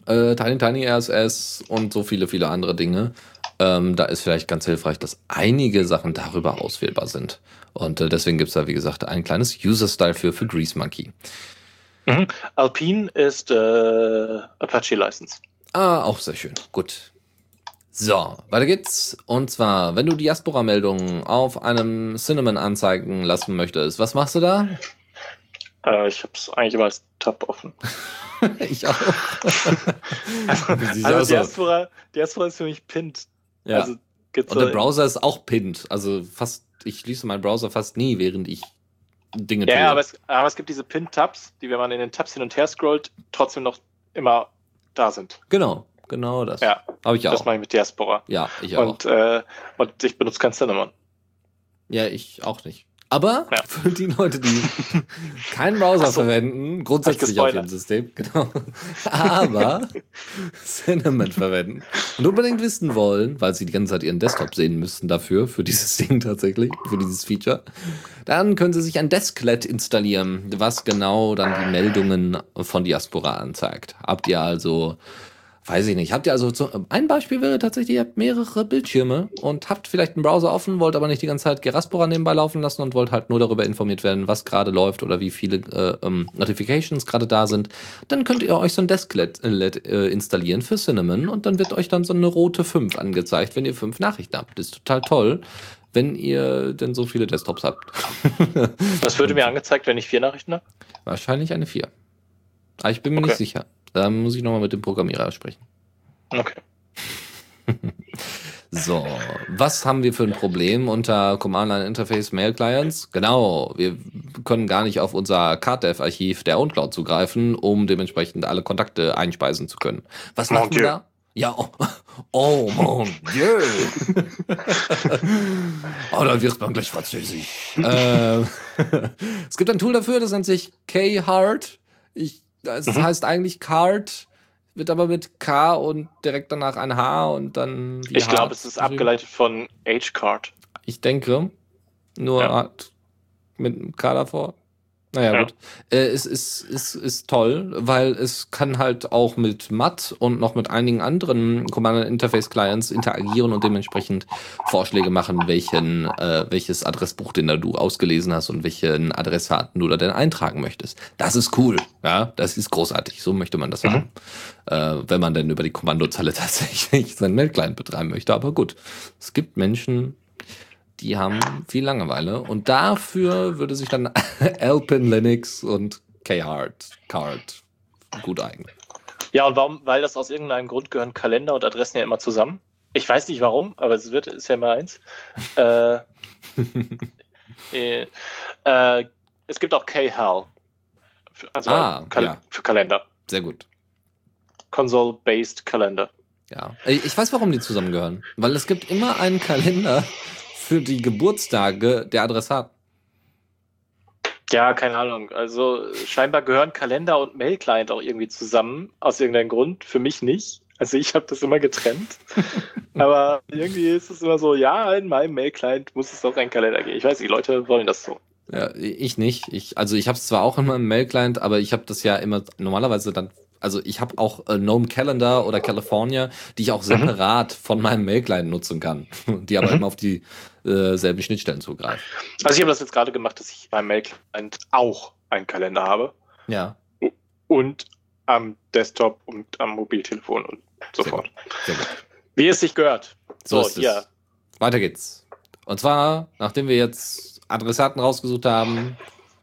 äh, Tiny Tiny RSS und so viele, viele andere Dinge. Ähm, da ist vielleicht ganz hilfreich, dass einige Sachen darüber auswählbar sind. Und äh, deswegen gibt es da, wie gesagt, ein kleines User-Style für, für Grease Monkey. Mhm. Alpine ist äh, Apache License. Ah, auch sehr schön. Gut. So, weiter geht's. Und zwar, wenn du Diaspora-Meldungen auf einem Cinnamon anzeigen lassen möchtest, was machst du da? Äh, ich habe es eigentlich immer als Tab offen. ich auch. also, also Diaspora, Diaspora ist für mich pinned. Ja. Also, Und der Browser ist auch pinned. Also fast, ich schließe meinen Browser fast nie, während ich Dinge ja, tue. Ja, aber es, aber es gibt diese Pinned-Tabs, die, wenn man in den Tabs hin und her scrollt, trotzdem noch immer da sind. Genau. Genau das. Ja, habe ich auch. Das mache ich mit Diaspora. Ja, ich auch. Und, äh, und ich benutze kein Cinnamon. Ja, ich auch nicht. Aber ja. für die Leute, die keinen Browser so, verwenden, grundsätzlich auf ihrem System, genau, aber Cinnamon verwenden und unbedingt wissen wollen, weil sie die ganze Zeit ihren Desktop sehen müssten dafür, für dieses Ding tatsächlich, für dieses Feature, dann können sie sich ein Desklet installieren, was genau dann die Meldungen von Diaspora anzeigt. Habt ihr also Weiß ich nicht. Habt ihr also so, ein Beispiel wäre tatsächlich, ihr habt mehrere Bildschirme und habt vielleicht einen Browser offen, wollt aber nicht die ganze Zeit Geraspora nebenbei laufen lassen und wollt halt nur darüber informiert werden, was gerade läuft oder wie viele äh, ähm, Notifications gerade da sind. Dann könnt ihr euch so ein Desklet äh, installieren für Cinnamon und dann wird euch dann so eine rote 5 angezeigt, wenn ihr fünf Nachrichten habt. Das ist total toll wenn ihr denn so viele Desktops habt. Was würde mir angezeigt, wenn ich vier Nachrichten habe? Wahrscheinlich eine 4. Aber ich bin mir okay. nicht sicher. Da muss ich nochmal mit dem Programmierer sprechen. Okay. so, was haben wir für ein Problem unter Command Line Interface Mail Clients? Genau, wir können gar nicht auf unser CardDev-Archiv der OwnCloud zugreifen, um dementsprechend alle Kontakte einspeisen zu können. Was machen wir da? Ja, oh, oh mon Dieu. oh, da wird man gleich französisch. äh, es gibt ein Tool dafür, das nennt sich K-Hard. Ich, das mhm. heißt eigentlich Card, wird aber mit K und direkt danach ein H und dann. Ich glaube, es ist abgeleitet von H-Card. Ich denke. Nur ja. mit K davor. Naja, ja. gut. Äh, es ist, ist, ist toll, weil es kann halt auch mit MAT und noch mit einigen anderen Command Interface Clients interagieren und dementsprechend Vorschläge machen, welchen, äh, welches Adressbuch denn da du ausgelesen hast und welchen Adressaten du da denn eintragen möchtest. Das ist cool. Ja, das ist großartig. So möchte man das mhm. haben. Äh, wenn man denn über die Kommandozeile tatsächlich seinen Mail-Client betreiben möchte. Aber gut, es gibt Menschen, die haben viel Langeweile und dafür würde sich dann Alpin Linux und K-Hard Card gut eignen. Ja, und warum? Weil das aus irgendeinem Grund gehören Kalender und Adressen ja immer zusammen. Ich weiß nicht warum, aber es wird, ist ja immer eins. äh, äh, äh, es gibt auch K-Hal. Also ah, Kal ja. für Kalender. Sehr gut. Console-based Kalender. Ja, ich weiß, warum die zusammengehören. Weil es gibt immer einen Kalender für die Geburtstage der Adressaten? Ja, keine Ahnung. Also scheinbar gehören Kalender und Mail-Client auch irgendwie zusammen, aus irgendeinem Grund. Für mich nicht. Also ich habe das immer getrennt. Aber irgendwie ist es immer so, ja, in meinem Mail-Client muss es auch ein Kalender geben. Ich weiß nicht, Leute wollen das so. Ja, ich nicht. Ich, also ich habe es zwar auch in meinem Mail-Client, aber ich habe das ja immer normalerweise dann also ich habe auch äh, Gnome Calendar oder California, die ich auch mhm. separat mhm. von meinem Mail-Client nutzen kann, die aber mhm. immer auf die äh, selben Schnittstellen zugreifen. Also ich habe das jetzt gerade gemacht, dass ich beim Mail-Client auch einen Kalender habe. Ja. Und am Desktop und am Mobiltelefon und so Sehr fort. Gut. Sehr gut. Wie es sich gehört. So, so ja. Weiter geht's. Und zwar, nachdem wir jetzt Adressaten rausgesucht haben,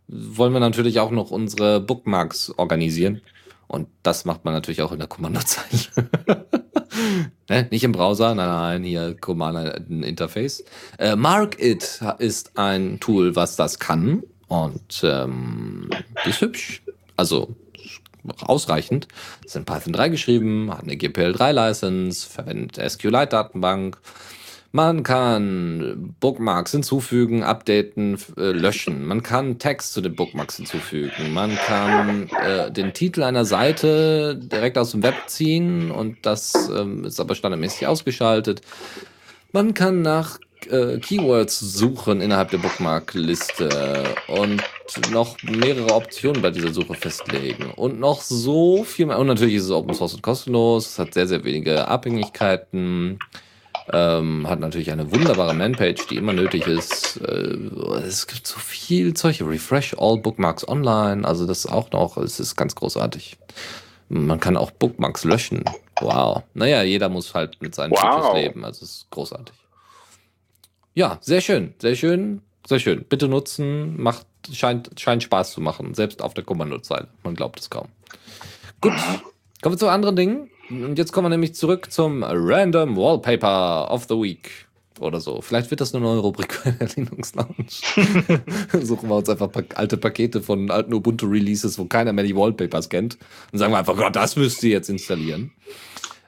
wollen wir natürlich auch noch unsere Bookmarks organisieren. Und das macht man natürlich auch in der Kommandozeile. ne? Nicht im Browser, nein, nein, hier Command-Interface. Äh, MarkIt ist ein Tool, was das kann. Und ähm, ist hübsch. Also ausreichend. Es ist in Python 3 geschrieben, hat eine GPL3-License, verwendet SQLite-Datenbank. Man kann Bookmarks hinzufügen, updaten, äh, löschen. Man kann Text zu den Bookmarks hinzufügen. Man kann äh, den Titel einer Seite direkt aus dem Web ziehen und das ähm, ist aber standardmäßig ausgeschaltet. Man kann nach äh, Keywords suchen innerhalb der Bookmark-Liste und noch mehrere Optionen bei dieser Suche festlegen und noch so viel mehr. Und natürlich ist es Open Source und kostenlos. Es hat sehr, sehr wenige Abhängigkeiten. Ähm, hat natürlich eine wunderbare Manpage, die immer nötig ist. Äh, es gibt so viel Zeug. Refresh all Bookmarks online. Also das auch noch. Es ist ganz großartig. Man kann auch Bookmarks löschen. Wow. Naja, jeder muss halt mit seinen wow. leben. Also es ist großartig. Ja, sehr schön. Sehr schön. Sehr schön. Bitte nutzen. Macht, scheint, scheint Spaß zu machen. Selbst auf der Kommandozeile. Man glaubt es kaum. Gut. Kommen wir zu anderen Dingen. Und jetzt kommen wir nämlich zurück zum Random Wallpaper of the Week. Oder so. Vielleicht wird das eine neue Rubrik bei der Linux Lounge. Suchen wir uns einfach alte Pakete von alten Ubuntu-Releases, wo keiner mehr die Wallpapers kennt. Und sagen wir einfach, Gott, das müsst ihr jetzt installieren.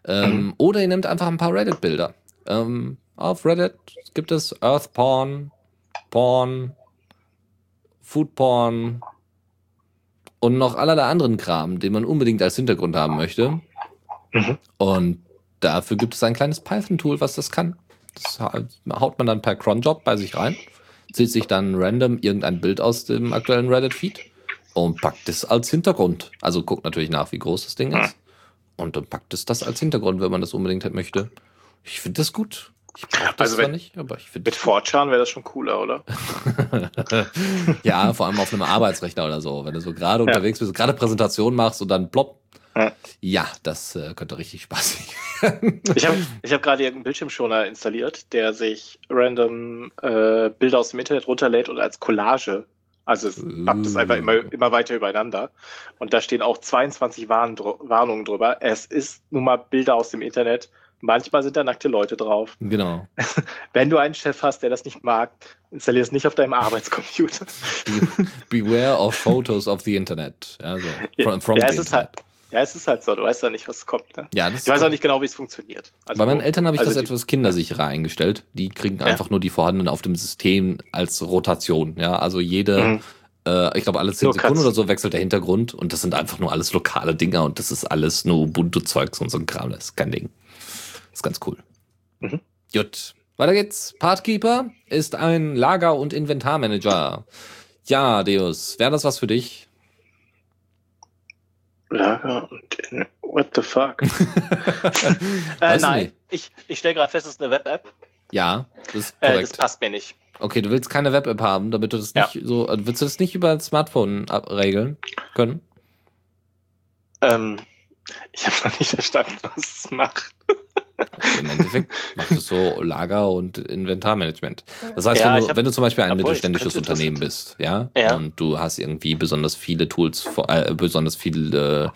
Ähm, mhm. Oder ihr nehmt einfach ein paar Reddit-Bilder. Ähm, auf Reddit gibt es Earth Porn, Porn, Food Porn und noch allerlei anderen Kram, den man unbedingt als Hintergrund haben möchte. Mhm. Und dafür gibt es ein kleines Python-Tool, was das kann. Das haut man dann per cronjob bei sich rein, zieht sich dann random irgendein Bild aus dem aktuellen Reddit-Feed und packt es als Hintergrund. Also guckt natürlich nach, wie groß das Ding ist. Und dann packt es das als Hintergrund, wenn man das unbedingt möchte. Ich finde das gut. Ich brauche das also wenn, nicht, aber ich finde. Mit Fortran wäre das schon cooler, oder? ja, vor allem auf einem Arbeitsrechner oder so. Wenn du so gerade ja. unterwegs bist, gerade Präsentation machst und dann plopp, ja, das äh, könnte richtig spaßig werden. ich habe ich hab gerade einen Bildschirmschoner installiert, der sich random äh, Bilder aus dem Internet runterlädt und als Collage. Also es packt es einfach immer, immer weiter übereinander. Und da stehen auch 22 Warn Warnungen drüber. Es ist nun mal Bilder aus dem Internet. Manchmal sind da nackte Leute drauf. Genau. Wenn du einen Chef hast, der das nicht mag, installier es nicht auf deinem Arbeitscomputer. Beware of photos of the Internet. Also, from, from ja, the es Internet. Ist halt, Ja, es ist halt so, du weißt ja nicht, was kommt. Ne? Ja, das ich weiß auch nicht genau, wie es funktioniert. Also, Bei meinen Eltern habe ich also das etwas kindersicherer eingestellt. Die kriegen ja. einfach nur die vorhandenen auf dem System als Rotation. Ja, also jede, mhm. äh, ich glaube, alle 10 nur Sekunden Katz. oder so wechselt der Hintergrund und das sind einfach nur alles lokale Dinger und das ist alles nur Ubuntu-Zeugs und so ein Kram. Das ist kein Ding. Das ist ganz cool. Mhm. Gut. Weiter geht's. Partkeeper ist ein Lager- und Inventarmanager. Ja, Deus, wäre das was für dich? Lager und in, what the fuck? äh, nein, ich, ich stelle gerade fest, es ist eine Web-App. Ja, das ist korrekt. Äh, das passt mir nicht. Okay, du willst keine Web-App haben, damit du das nicht ja. so, also willst du das nicht über ein Smartphone regeln können? Ähm, ich habe noch nicht verstanden, was es macht. Im Endeffekt macht es so Lager- und Inventarmanagement. Das heißt, ja, wenn, du, hab, wenn du zum Beispiel ein mittelständisches Unternehmen bist, ja, ja, und du hast irgendwie besonders viele Tools, äh, besonders viele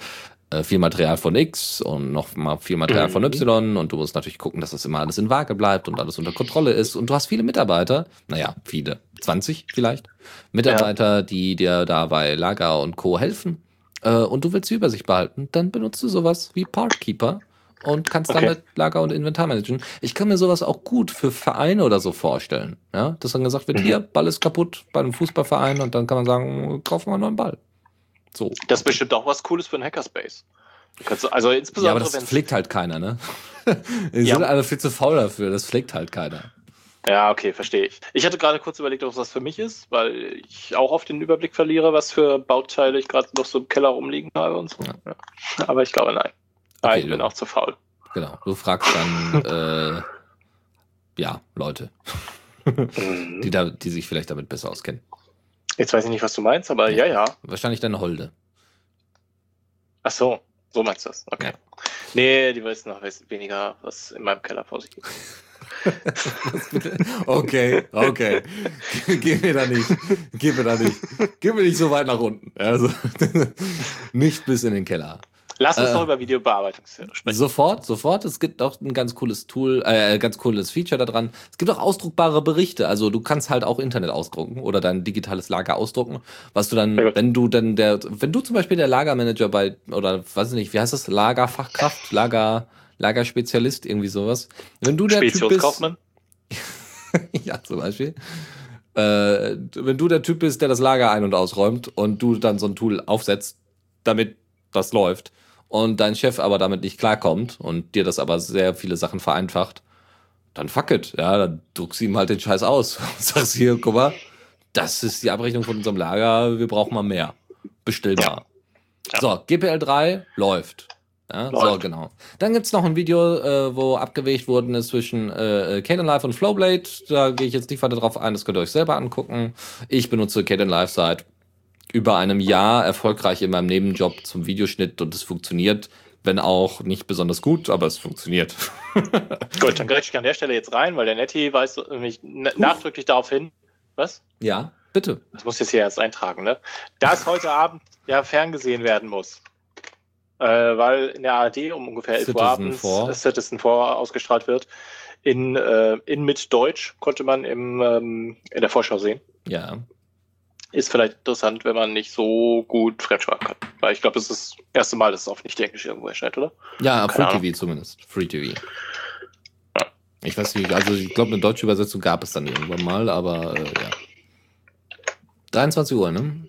äh, viel Material von X und noch mal viel Material von mhm. Y und du musst natürlich gucken, dass das immer alles in Waage bleibt und alles unter Kontrolle ist und du hast viele Mitarbeiter, naja, viele, 20 vielleicht, Mitarbeiter, ja. die dir da bei Lager und Co. helfen äh, und du willst die Übersicht behalten, dann benutzt du sowas wie Parkkeeper und kannst okay. damit Lager und Inventar managen. Ich kann mir sowas auch gut für Vereine oder so vorstellen. Ja, dass dann gesagt wird, mhm. hier, Ball ist kaputt bei einem Fußballverein und dann kann man sagen, kaufen wir einen neuen Ball. So. Das ist bestimmt auch was Cooles für einen Hackerspace. Kannst, also insbesondere, ja, aber das pflegt halt keiner, ne? Die ja. sind alle viel zu faul dafür, das pflegt halt keiner. Ja, okay, verstehe ich. Ich hatte gerade kurz überlegt, ob das für mich ist, weil ich auch auf den Überblick verliere, was für Bauteile ich gerade noch so im Keller rumliegen habe und so. Ja. Aber ich glaube, nein. Okay, ich bin auch zu faul. Genau, du fragst dann, äh, ja, Leute, mhm. die, da, die sich vielleicht damit besser auskennen. Jetzt weiß ich nicht, was du meinst, aber ja, ja. Wahrscheinlich deine Holde. Ach so, so meinst du das. Okay. Ja. Nee, die wissen noch weniger, was in meinem Keller vor sich geht. okay, okay. Geh mir da nicht. Geh mir da nicht. Geh mir nicht so weit nach unten. Also, nicht bis in den Keller. Lass uns äh, noch über Videobearbeitung sprechen. Sofort, sofort. Es gibt auch ein ganz cooles Tool, äh, ganz cooles Feature da dran. Es gibt auch ausdruckbare Berichte. Also du kannst halt auch Internet ausdrucken oder dein digitales Lager ausdrucken, was du dann, wenn du dann der, wenn du zum Beispiel der Lagermanager bei, oder weiß ich nicht, wie heißt das? Lagerfachkraft, Lager, Lagerspezialist, irgendwie sowas. Wenn du der Typ bist. ja, zum Beispiel. Äh, wenn du der Typ bist, der das Lager ein- und ausräumt und du dann so ein Tool aufsetzt, damit das läuft, und dein Chef aber damit nicht klarkommt und dir das aber sehr viele Sachen vereinfacht, dann fuck it. Ja, dann druckst du ihm halt den Scheiß aus. Sagst hier, guck mal, das ist die Abrechnung von unserem Lager, wir brauchen mal mehr. Bestell mal. Ja. So, GPL 3 läuft. Ja, so, genau. Dann gibt's noch ein Video, äh, wo abgewegt worden ist zwischen äh, Caden Live und Flowblade. Da gehe ich jetzt nicht weiter drauf ein, das könnt ihr euch selber angucken. Ich benutze Caden Live seit über einem Jahr erfolgreich in meinem Nebenjob zum Videoschnitt und es funktioniert, wenn auch nicht besonders gut, aber es funktioniert. gut, dann greife ich an der Stelle jetzt rein, weil der Netty weist mich nachdrücklich darauf hin. Was? Ja, bitte. Das muss ich jetzt hier erst eintragen, ne? Dass heute Abend ja ferngesehen werden muss. Äh, weil in der ARD um ungefähr 11 Uhr abends vor. Citizen 4 ausgestrahlt wird. In, äh, in mit Deutsch konnte man im, ähm, in der Vorschau sehen. Ja ist vielleicht interessant, wenn man nicht so gut Fremdsprache kann. Weil ich glaube, es ist das erste Mal, dass es auf Nicht-Englisch irgendwo erscheint, oder? Ja, Free TV zumindest. Free TV. Ja. Ich weiß nicht, also ich glaube, eine deutsche Übersetzung gab es dann irgendwann mal, aber äh, ja. 23 Uhr, ne?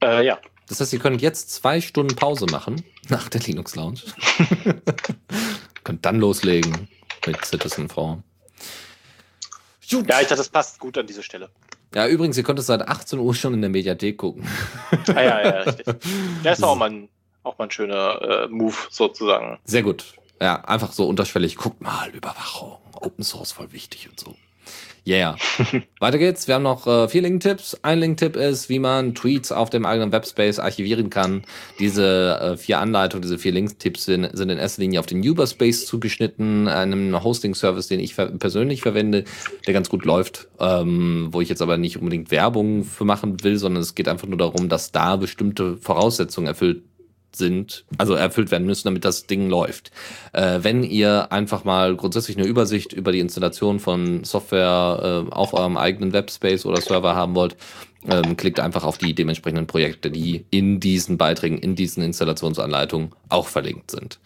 Äh, ja. Das heißt, ihr könnt jetzt zwei Stunden Pause machen nach der Linux Lounge. könnt dann loslegen mit Citizen 4. Ja, ich dachte, das passt gut an diese Stelle. Ja, übrigens, ihr könnt es seit 18 Uhr schon in der Mediathek gucken. Ah, ja, ja, richtig. Das ist auch mal ein, auch mal ein schöner äh, Move sozusagen. Sehr gut. Ja, einfach so unterschwellig. Guckt mal, Überwachung, Open Source voll wichtig und so. Yeah. Weiter geht's. Wir haben noch äh, vier Link-Tipps. Ein Link-Tipp ist, wie man Tweets auf dem eigenen Webspace archivieren kann. Diese äh, vier Anleitungen, diese vier Link-Tipps sind, sind in erster Linie auf den Uberspace zugeschnitten, einem Hosting-Service, den ich ver persönlich verwende, der ganz gut läuft, ähm, wo ich jetzt aber nicht unbedingt Werbung für machen will, sondern es geht einfach nur darum, dass da bestimmte Voraussetzungen erfüllt sind, also erfüllt werden müssen, damit das Ding läuft. Äh, wenn ihr einfach mal grundsätzlich eine Übersicht über die Installation von Software äh, auf eurem eigenen Webspace oder Server haben wollt, ähm, klickt einfach auf die dementsprechenden Projekte, die in diesen Beiträgen, in diesen Installationsanleitungen auch verlinkt sind.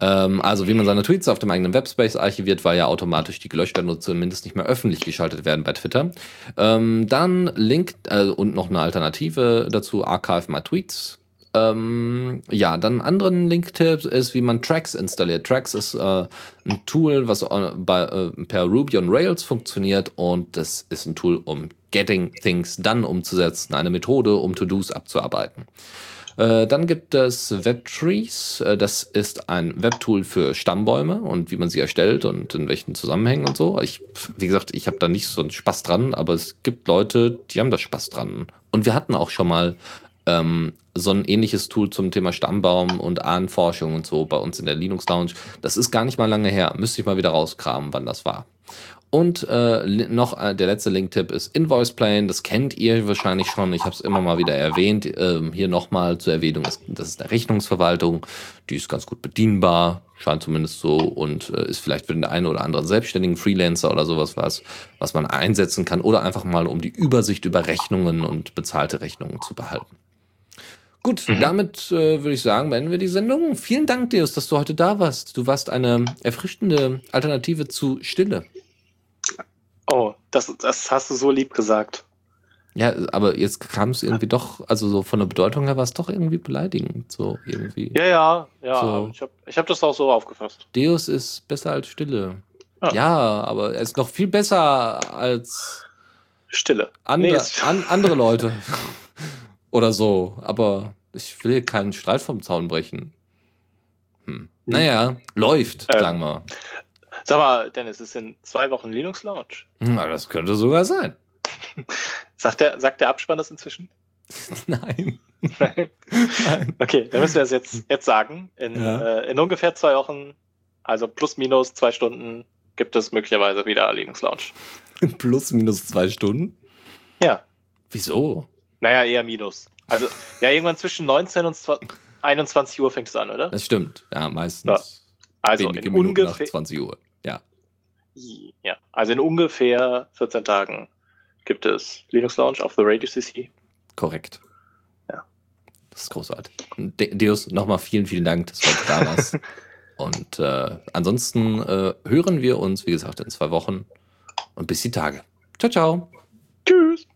Ähm, also wie man seine Tweets auf dem eigenen Webspace archiviert, weil ja automatisch die gelöscht werden und zumindest nicht mehr öffentlich geschaltet werden bei Twitter. Ähm, dann Link äh, und noch eine Alternative dazu, Archive My Tweets. Ähm, ja, dann einen anderen Link-Tipp ist, wie man Tracks installiert. Tracks ist äh, ein Tool, was äh, bei, äh, per Ruby on Rails funktioniert und das ist ein Tool, um Getting Things Done umzusetzen, eine Methode, um To-Dos abzuarbeiten. Äh, dann gibt es WebTrees. Äh, das ist ein Webtool für Stammbäume und wie man sie erstellt und in welchen Zusammenhängen und so. Ich, wie gesagt, ich habe da nicht so einen Spaß dran, aber es gibt Leute, die haben da Spaß dran. Und wir hatten auch schon mal ähm, so ein ähnliches Tool zum Thema Stammbaum und Ahnenforschung und so bei uns in der Linux Lounge. Das ist gar nicht mal lange her. Müsste ich mal wieder rauskramen, wann das war. Und äh, noch äh, der letzte Link-Tipp ist Invoice Plane. Das kennt ihr wahrscheinlich schon. Ich habe es immer mal wieder erwähnt. Ähm, hier nochmal zur Erwähnung. Ist, das ist eine Rechnungsverwaltung. Die ist ganz gut bedienbar. Scheint zumindest so. Und äh, ist vielleicht für den einen oder anderen selbstständigen Freelancer oder sowas was, was man einsetzen kann. Oder einfach mal, um die Übersicht über Rechnungen und bezahlte Rechnungen zu behalten. Gut, mhm. damit äh, würde ich sagen, beenden wir die Sendung. Vielen Dank, Deus, dass du heute da warst. Du warst eine erfrischende Alternative zu Stille. Oh, das, das hast du so lieb gesagt. Ja, aber jetzt kam es irgendwie doch, also so von der Bedeutung her war es doch irgendwie beleidigend, so irgendwie. Ja, ja, ja. So. Ich habe ich hab das auch so aufgefasst. Deus ist besser als Stille. Ja, ja aber er ist noch viel besser als Stille. Andre, nee, an, andere Leute. Oder so. Aber ich will keinen Streit vom Zaun brechen. Hm. hm. Naja, läuft, ähm, sagen wir. Sag mal, Dennis, ist in zwei Wochen Linux Launch. Na, das könnte sogar sein. sagt, der, sagt der Abspann das inzwischen? Nein. Nein. Okay, dann müssen wir es jetzt, jetzt sagen. In, ja. äh, in ungefähr zwei Wochen, also plus minus zwei Stunden, gibt es möglicherweise wieder Linux Launch. plus minus zwei Stunden? Ja. Wieso? Naja, eher minus. Also, ja, irgendwann zwischen 19 und 21 Uhr fängt es an, oder? Das stimmt, ja, meistens. Ja. Also in ungefähr 20 Uhr, ja. Ja, also in ungefähr 14 Tagen gibt es Linux Launch auf the Radio CC. Korrekt. Ja. Das ist großartig. De Deus, nochmal vielen, vielen Dank, dass du da warst. Und äh, ansonsten äh, hören wir uns, wie gesagt, in zwei Wochen. Und bis die Tage. Ciao, ciao. Tschüss.